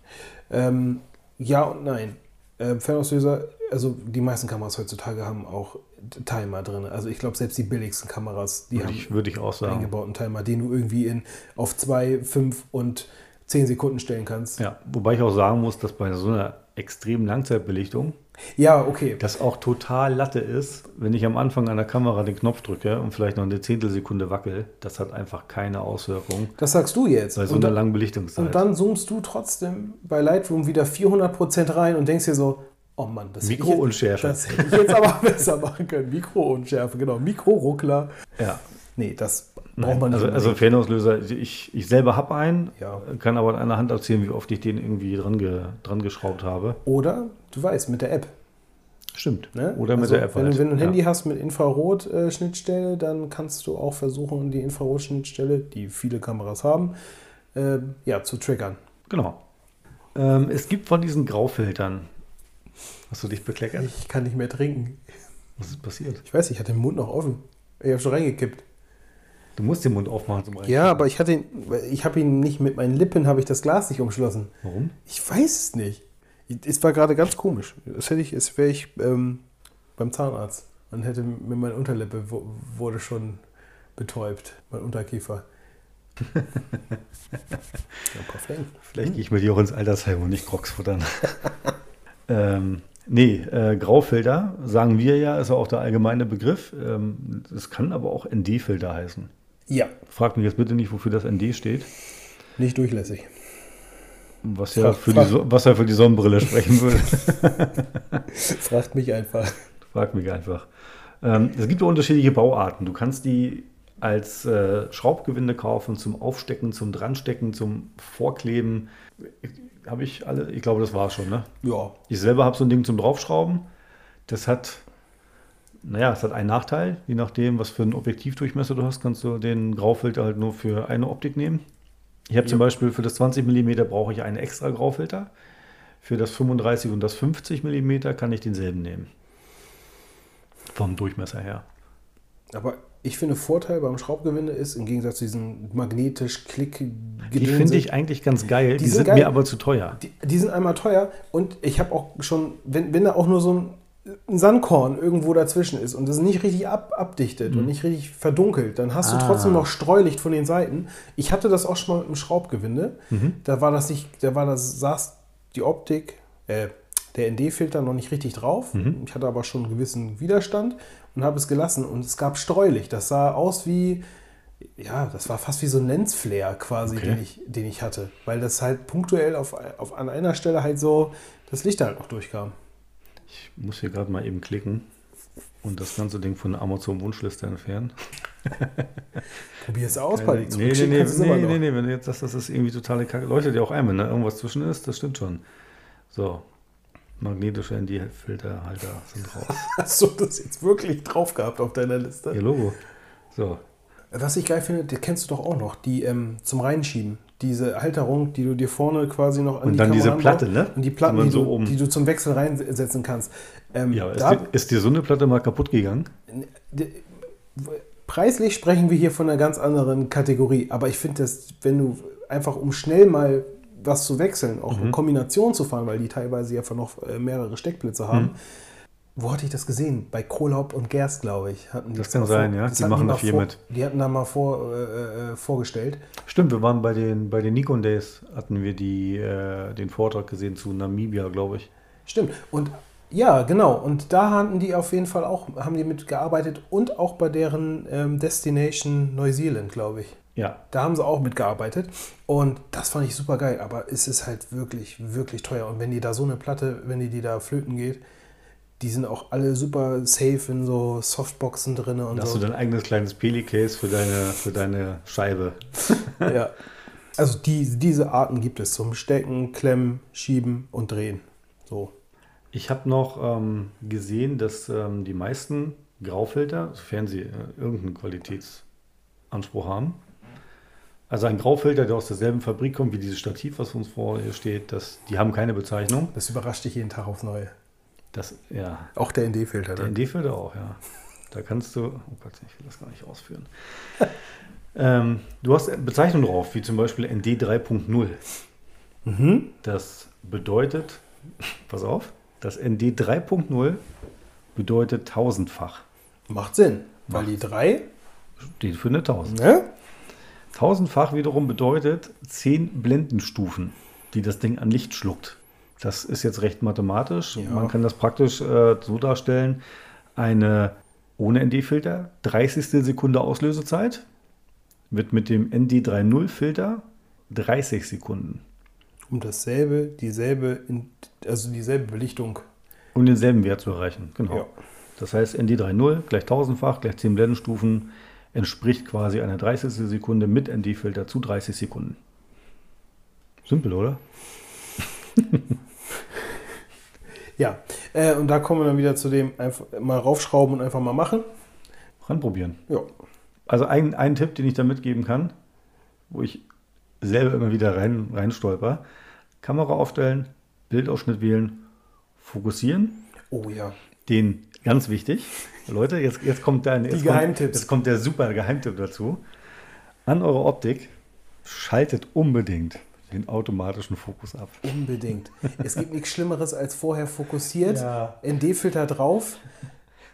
Ähm, ja und nein. Ähm, Fernauslöser, also die meisten Kameras heutzutage haben auch Timer drin. Also ich glaube, selbst die billigsten Kameras, die Würde haben ich, würde ich auch sagen. eingebauten Timer, den du irgendwie in, auf 2, 5 und 10 Sekunden stellen kannst. Ja, wobei ich auch sagen muss, dass bei so einer extremen Langzeitbelichtung Ja, okay. das auch total Latte ist, wenn ich am Anfang an der Kamera den Knopf drücke und vielleicht noch eine Zehntelsekunde wackel. Das hat einfach keine Auswirkung Das sagst du jetzt. bei so Und einer langen Belichtungszeit. Und dann zoomst du trotzdem bei Lightroom wieder 400% rein und denkst dir so, oh Mann, das Mikrounschärfe. Das hätte ich jetzt aber besser machen können. Mikrounschärfe, genau. Mikroruckler. ja. Nee, das braucht man nicht. also, also. Fernauslöser, ich, ich selber habe einen, Ja. kann aber an einer Hand erzählen, wie oft ich den irgendwie dran, ge, dran geschraubt habe. Oder, du weißt, mit der App. Stimmt. Ne? Oder mit Also, der App Wenn, halt. du- wenn du ein Ja. Handy hast mit Infrarot-Schnittstelle, dann kannst du auch versuchen, die Infrarot-Schnittstelle, die viele Kameras haben, äh, ja, zu triggern. Genau. Ähm, es gibt von diesen Graufiltern. Hast du dich bekleckert? Ich kann nicht mehr trinken. Was ist passiert? Ich weiß, ich hatte den Mund noch offen. Ich habe schon reingekippt. Du musst den Mund aufmachen zum Rein. Ja, aber ich hatte ihn, ich habe ihn nicht mit meinen Lippen, habe ich das Glas nicht umschlossen. Warum? Ich weiß es nicht. Es war gerade ganz komisch. Das hätte ich, es wäre ich ähm, beim Zahnarzt und hätte mir meine Unterlippe wurde schon betäubt, mein Unterkiefer. ja. Vielleicht gehe ich mit dir auch ins Altersheim und nicht Crocs futtern. ähm, nee, äh, Graufilter, sagen wir ja, ist ja auch der allgemeine Begriff. Ähm, Es kann aber auch ND-Filter heißen. Ja, Frag mich jetzt bitte nicht, wofür das ND steht. nicht durchlässig. Was ja, Frag- für die, frag- so was ja für die Sonnenbrille sprechen würde. Fragt mich einfach. Frag mich einfach. Ähm, es gibt ja unterschiedliche Bauarten. Du kannst die als äh, Schraubgewinde kaufen, zum Aufstecken, zum Dranstecken, zum Vorkleben. Habe ich alle, ich glaube, das war schon, ne? Ja. Ich selber habe so ein Ding zum Draufschrauben. Das hat, naja, es hat einen Nachteil. Je nachdem, was für einen Objektivdurchmesser du hast, kannst du den Graufilter halt nur für eine Optik nehmen. Ich habe zum Ja. Beispiel für das 20 mm brauche ich einen extra Graufilter. Für das 35 und das 50 mm kann ich denselben nehmen. Vom Durchmesser her. Aber ich finde, Vorteil beim Schraubgewinde ist, im Gegensatz zu diesen magnetisch klick Die finde ich eigentlich ganz geil. Die, Die sind sind, geil. mir aber zu teuer. Die, die sind einmal teuer und ich habe auch schon, wenn, wenn da auch nur so ein, ein Sandkorn irgendwo dazwischen ist und das nicht richtig ab, abdichtet und nicht richtig verdunkelt, dann hast Mhm. Ah. du trotzdem noch Streulicht von den Seiten. Ich hatte das auch schon mal mit dem Schraubgewinde. Mhm. Da war das nicht, da war das, saß die Optik, äh, der ND-Filter noch nicht richtig drauf. Mhm. Ich hatte aber schon einen gewissen Widerstand und habe es gelassen und es gab Streulicht. Das sah aus wie, ja, das war fast wie so ein Lensflare quasi, Okay. den, ich, den ich hatte. Weil das halt punktuell auf, auf, an einer Stelle halt so das Licht halt noch durchkam. Ich muss hier gerade mal eben klicken und das ganze Ding von der Amazon-Wunschliste entfernen. Probier es aus, bei dir nee, nee, nee, nee, nee, nee, wenn du jetzt sagst, das ist irgendwie totale Kacke, leuchtet ja auch ein, wenn da irgendwas zwischen ist, das stimmt schon. So, magnetische ND-Filterhalter sind raus. Hast du das jetzt wirklich drauf gehabt auf deiner Liste? Ihr Logo. So, Was ich geil finde, die kennst du doch auch noch, die ähm, zum Reinschieben. Diese Halterung, die du dir vorne quasi noch an Und die dann diese Kamera Platte, anbaust. ne? Und die Platten, Die die, so du, oben- die du zum Wechsel reinsetzen kannst. Ähm, ja, ist, da, dir, ist dir so eine Platte mal kaputt gegangen? preislich sprechen wir hier von einer ganz anderen Kategorie. Aber ich finde, dass wenn du einfach um schnell mal was zu wechseln, auch Mhm. in Kombination zu fahren, weil die teilweise ja noch äh, mehrere Steckplätze haben. Mhm. Wo hatte ich das gesehen? Bei Kohlhaupt und Gerst, glaube ich. Hatten die Das das kann sein, vor- ja. Die machen da viel vor, mit. Die hatten da mal vor, äh, äh, vorgestellt. Stimmt, wir waren bei den, bei den Nikon Days, hatten wir die, äh, den Vortrag gesehen zu Namibia, glaube ich. Stimmt. Und ja, genau. Und da hatten die auf jeden Fall auch, haben die mitgearbeitet und auch bei deren ähm, Destination Neuseeland, glaube ich. Ja, Da haben sie auch mitgearbeitet. Und das fand ich super geil. Aber es ist halt wirklich, wirklich teuer. Und wenn die da so eine Platte, wenn die, die da flöten geht, die sind auch alle super safe in so Softboxen drin und da hast so. du dein eigenes kleines Peli-Case für deine, für deine Scheibe. ja. Also die, diese Arten gibt es zum Stecken, Klemmen, Schieben und Drehen. So. Ich habe noch ähm, gesehen, dass ähm, die meisten Graufilter, sofern sie äh, irgendeinen Qualitätsanspruch haben, also ein Graufilter, der aus derselben Fabrik kommt wie dieses Stativ, was uns vor hier steht, das, die haben keine Bezeichnung. Das überrascht dich jeden Tag aufs Neue. Das, ja, Auch der ND-Filter. der Ne? ND-Filter auch, ja. Da kannst du, oh Gott, ich will das gar nicht ausführen. ähm, du hast Bezeichnungen drauf, wie zum Beispiel ND 3.0. Mhm. Das bedeutet, pass auf, das ND 3.0 bedeutet tausendfach. Macht Sinn. Weil Macht. die drei, Steht für eine 1000. ne? Tausendfach wiederum bedeutet 10 Blendenstufen, die das Ding an Licht schluckt. Das ist jetzt recht mathematisch. Ja. Man kann das praktisch äh, so darstellen: eine ohne ND-Filter 30. Sekunde Auslösezeit wird mit dem ND3.0-Filter 30 Sekunden. Um dasselbe, dieselbe, also dieselbe Belichtung. Um denselben Wert zu erreichen. Genau. Ja. Das heißt, ND3.0 gleich tausendfach, gleich 10 Blendenstufen, entspricht quasi einer 30. Sekunde mit ND-Filter zu 30 Sekunden. Simpel, oder? Ja, äh, und da kommen wir dann wieder zu dem, einfach mal raufschrauben und einfach mal machen. Ranprobieren. Ja. Also ein, ein Tipp, den ich da mitgeben kann, wo ich selber immer wieder rein, rein stolper. Kamera aufstellen, Bildausschnitt wählen, fokussieren. Oh ja. Den ganz wichtig. Leute, jetzt, jetzt kommt dein, jetzt kommt. Jetzt kommt der super Geheimtipp dazu. An eurer Optik schaltet unbedingt den automatischen Fokus ab. Unbedingt. es gibt nichts Schlimmeres als vorher fokussiert, Ja. ND-Filter drauf,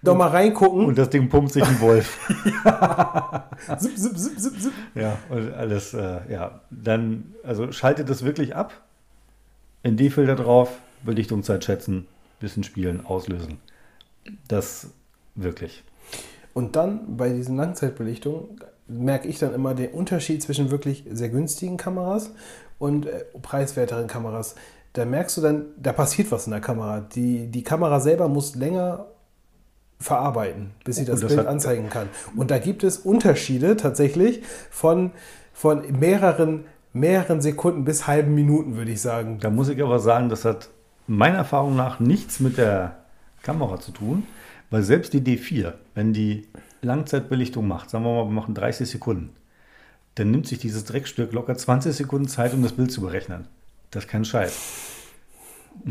doch mal reingucken. Und das Ding pumpt sich ein Wolf. Zip, zip, zip, zip, zip. Ja, und alles, äh, ja. Dann, also schaltet es wirklich ab. ND-Filter drauf, Belichtungszeit schätzen, bisschen spielen, auslösen. Das wirklich. Und dann bei diesen Langzeitbelichtungen merke ich dann immer den Unterschied zwischen wirklich sehr günstigen Kameras und äh, preiswerteren Kameras. Da merkst du dann, da passiert was in der Kamera. Die, die Kamera selber muss länger verarbeiten, bis sie Oh, das, das Bild anzeigen kann. Und da gibt es Unterschiede tatsächlich von, von mehreren, mehreren Sekunden bis halben Minuten, würde ich sagen. Da muss ich aber sagen, das hat meiner Erfahrung nach nichts mit der Kamera zu tun, weil selbst die D4, wenn die Langzeitbelichtung macht, sagen wir mal, wir machen 30 Sekunden, dann nimmt sich dieses Dreckstück locker 20 Sekunden Zeit, um das Bild zu berechnen. Das ist kein Scheiß.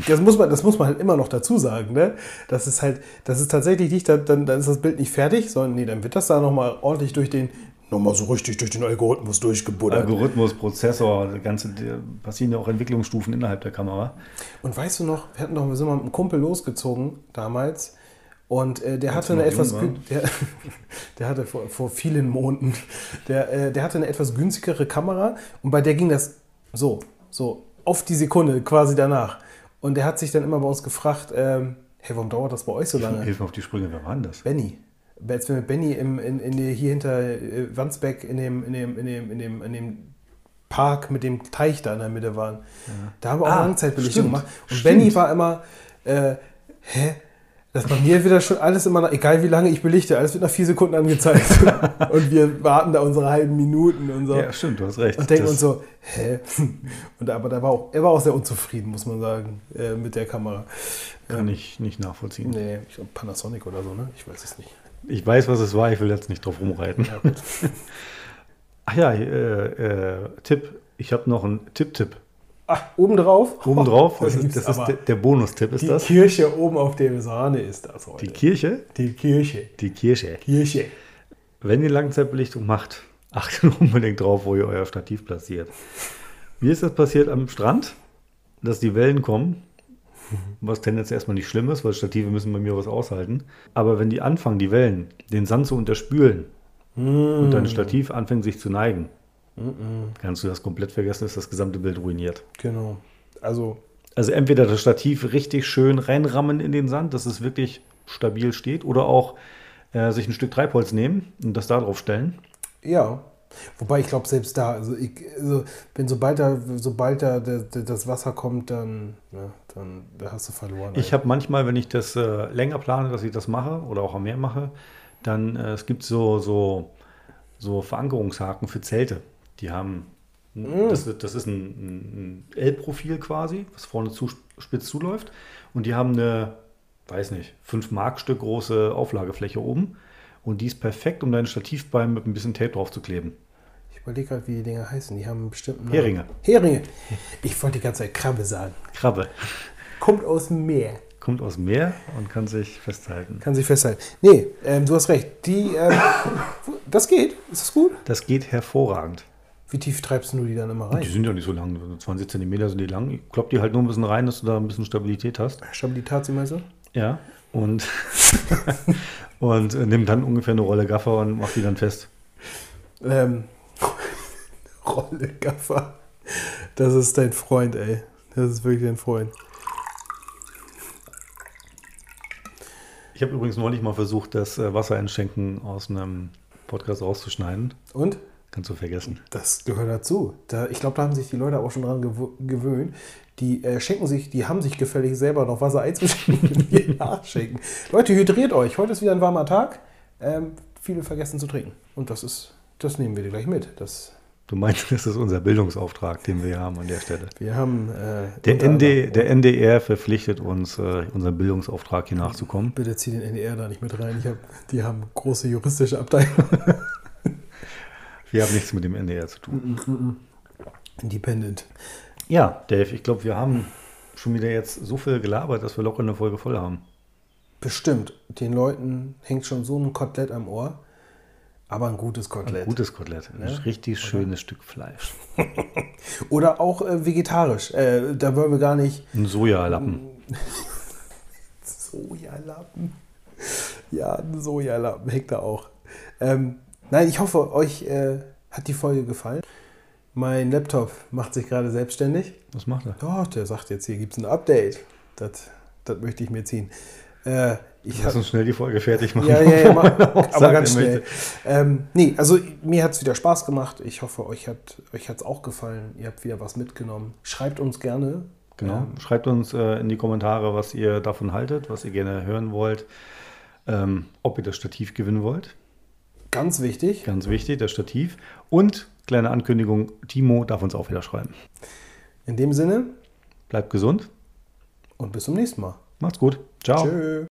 Das muss man, das muss man halt immer noch dazu sagen, ne? Das ist halt, das ist tatsächlich nicht, dann, dann ist das Bild nicht fertig, sondern nee, dann wird das da nochmal ordentlich durch den, nochmal so richtig durch den Algorithmus durchgebuddert. Algorithmus, Prozessor, das ganze, die, passieren ja auch Entwicklungsstufen innerhalb der Kamera. Und weißt du noch, wir hatten doch, wir sind mal mit einem Kumpel losgezogen damals und äh, der Als hatte eine etwas, der, der hatte vor, vor vielen Monaten, der, äh, der hatte eine etwas günstigere Kamera und bei der ging das so, so auf die Sekunde quasi danach. Und der hat sich dann immer bei uns gefragt, ähm, hey, warum dauert das bei euch so lange? Hilf mir auf die Sprünge, wer war denn das? Benny. Als wir mit Benny im, in, in die, hier hinter äh, Wandsbeck in dem, in, dem, in, dem, in, dem, in dem Park mit dem Teich da in der Mitte waren. Da haben wir auch Ah, Langzeitbelichtung gemacht. Und stimmt. Benny war immer, äh, hä? Das bei mir wieder schon alles immer, nach, egal wie lange ich belichte, alles wird nach vier Sekunden angezeigt. und wir warten da unsere halben Minuten und so. Ja, stimmt, du hast recht. Und denken uns so, hä? Und aber da war auch, er war auch sehr unzufrieden, muss man sagen, äh, mit der Kamera. Kann ich nicht nachvollziehen. Nee, ich glaube Panasonic oder so, ne? Ich weiß es nicht. Ich weiß, was es war, ich will jetzt nicht drauf rumreiten. Ja. Ach ja, äh, äh, Tipp. Ich habe noch einen Tipp-Tipp. Ach, obendrauf? Obendrauf, Oh, das ist, das ist der, der Bonustipp, ist Die das? Kirche oben auf der Sahne ist das heute. Die Kirche? Die Kirche. Die Kirche. Kirche. Wenn ihr Langzeitbelichtung macht, achtet unbedingt drauf, wo ihr euer Stativ platziert. Wie ist das passiert am Strand? Dass die Wellen kommen, was tendenziell erstmal nicht schlimm ist, weil Stative müssen bei mir was aushalten. Aber wenn die anfangen, die Wellen, den Sand zu unterspülen und dein Stativ anfängt sich zu neigen, kannst du das komplett vergessen, ist das gesamte Bild ruiniert. Genau. Also, Also entweder das Stativ richtig schön reinrammen in den Sand, dass es wirklich stabil steht, oder auch äh, sich ein Stück Treibholz nehmen und das da drauf stellen. ja. Wobei ich glaube, selbst da, also, ich, also wenn sobald da, sobald da das Wasser kommt, dann, ja, dann da hast du verloren. Ich habe manchmal, wenn ich das äh, länger plane, dass ich das mache oder auch am Meer mache, dann äh, es gibt so, so, so Verankerungshaken für Zelte. Die haben, das, das ist ein, ein ein L-Profil quasi, was vorne zu, spitz zuläuft. Und die haben eine, weiß nicht, 5 Markstück große Auflagefläche oben. Und die ist perfekt, um dein Stativbein mit ein bisschen Tape drauf zu kleben. Ich überlege gerade, wie die Dinger heißen. Die haben einen bestimmten Namen. Heringe. Heringe. Ich wollte die ganze Zeit Krabbe sagen. Krabbe. Kommt aus dem Meer. Kommt aus dem Meer und kann sich festhalten. Kann sich festhalten. Nee, ähm, du hast recht. Die, ähm, das geht. Ist das gut? Das geht hervorragend. Wie tief treibst du die dann immer Die rein? sind ja nicht so lang, so 20 Zentimeter sind die lang. Ich klopp die halt nur ein bisschen rein, dass du da ein bisschen Stabilität hast. Stabilität, immer so? Ja. Und, und äh, nimm dann ungefähr eine Rolle Gaffer und mach die dann fest. Ähm, Rolle Gaffer. Das ist dein Freund, ey. Das ist wirklich dein Freund. Ich habe übrigens neulich mal versucht, das äh, Wassereinschenken aus einem Podcast rauszuschneiden. Und? Kannst du vergessen. Das gehört dazu. Da, ich glaube, da haben sich die Leute auch schon dran gewöhnt. Die äh, schenken sich, die haben sich gefällig selber noch Wasser einzuschenken und wir nachschenken. Leute, hydriert euch. Heute ist wieder ein warmer Tag. Ähm, viele vergessen zu trinken. Und das ist, das nehmen wir dir gleich mit. Das, Du meinst, das ist unser Bildungsauftrag, den wir haben an der Stelle. wir haben äh, Der, ND, der NDR verpflichtet uns, äh, unserem Bildungsauftrag hier nachzukommen. Bitte zieh den NDR da nicht mit rein. Ich hab, die haben große juristische Abteilung. Wir haben nichts mit dem NDR zu tun. Independent. Ja, Dave, ich glaube, wir haben schon wieder jetzt so viel gelabert, dass wir locker eine Folge voll haben. Bestimmt. Den Leuten hängt schon so ein Kotelett am Ohr. Aber ein gutes Kotelett. Ein gutes Kotelett. Ein Ne? richtig schönes Stück Fleisch. Oder auch äh, vegetarisch. Äh, da wollen wir gar nicht. Ein Sojalappen. Sojalappen. Ja, ein Sojalappen hängt da auch. Ähm, nein, ich hoffe, euch äh, hat die Folge gefallen. Mein Laptop macht sich gerade selbstständig. Was macht er? Doch, der sagt jetzt, hier gibt es ein Update. Das, das möchte ich mir ziehen. Äh, ich Lass hab- uns schnell die Folge fertig machen. Ja, ja, ja, mach, aber ganz schnell. Ähm, nee, also mir hat es wieder Spaß gemacht. Ich hoffe, euch hat euch hat's auch gefallen. Ihr habt wieder was mitgenommen. Schreibt uns gerne. Genau. Ähm, Schreibt uns äh, in die Kommentare, was ihr davon haltet, was ihr gerne hören wollt. ähm, ob ihr das Stativ gewinnen wollt. Ganz wichtig. Ganz wichtig, das Stativ. Und kleine Ankündigung, Timo darf uns auch wieder schreiben. In dem Sinne Bleibt gesund. und bis zum nächsten Mal. Macht's gut. Ciao. Tschö.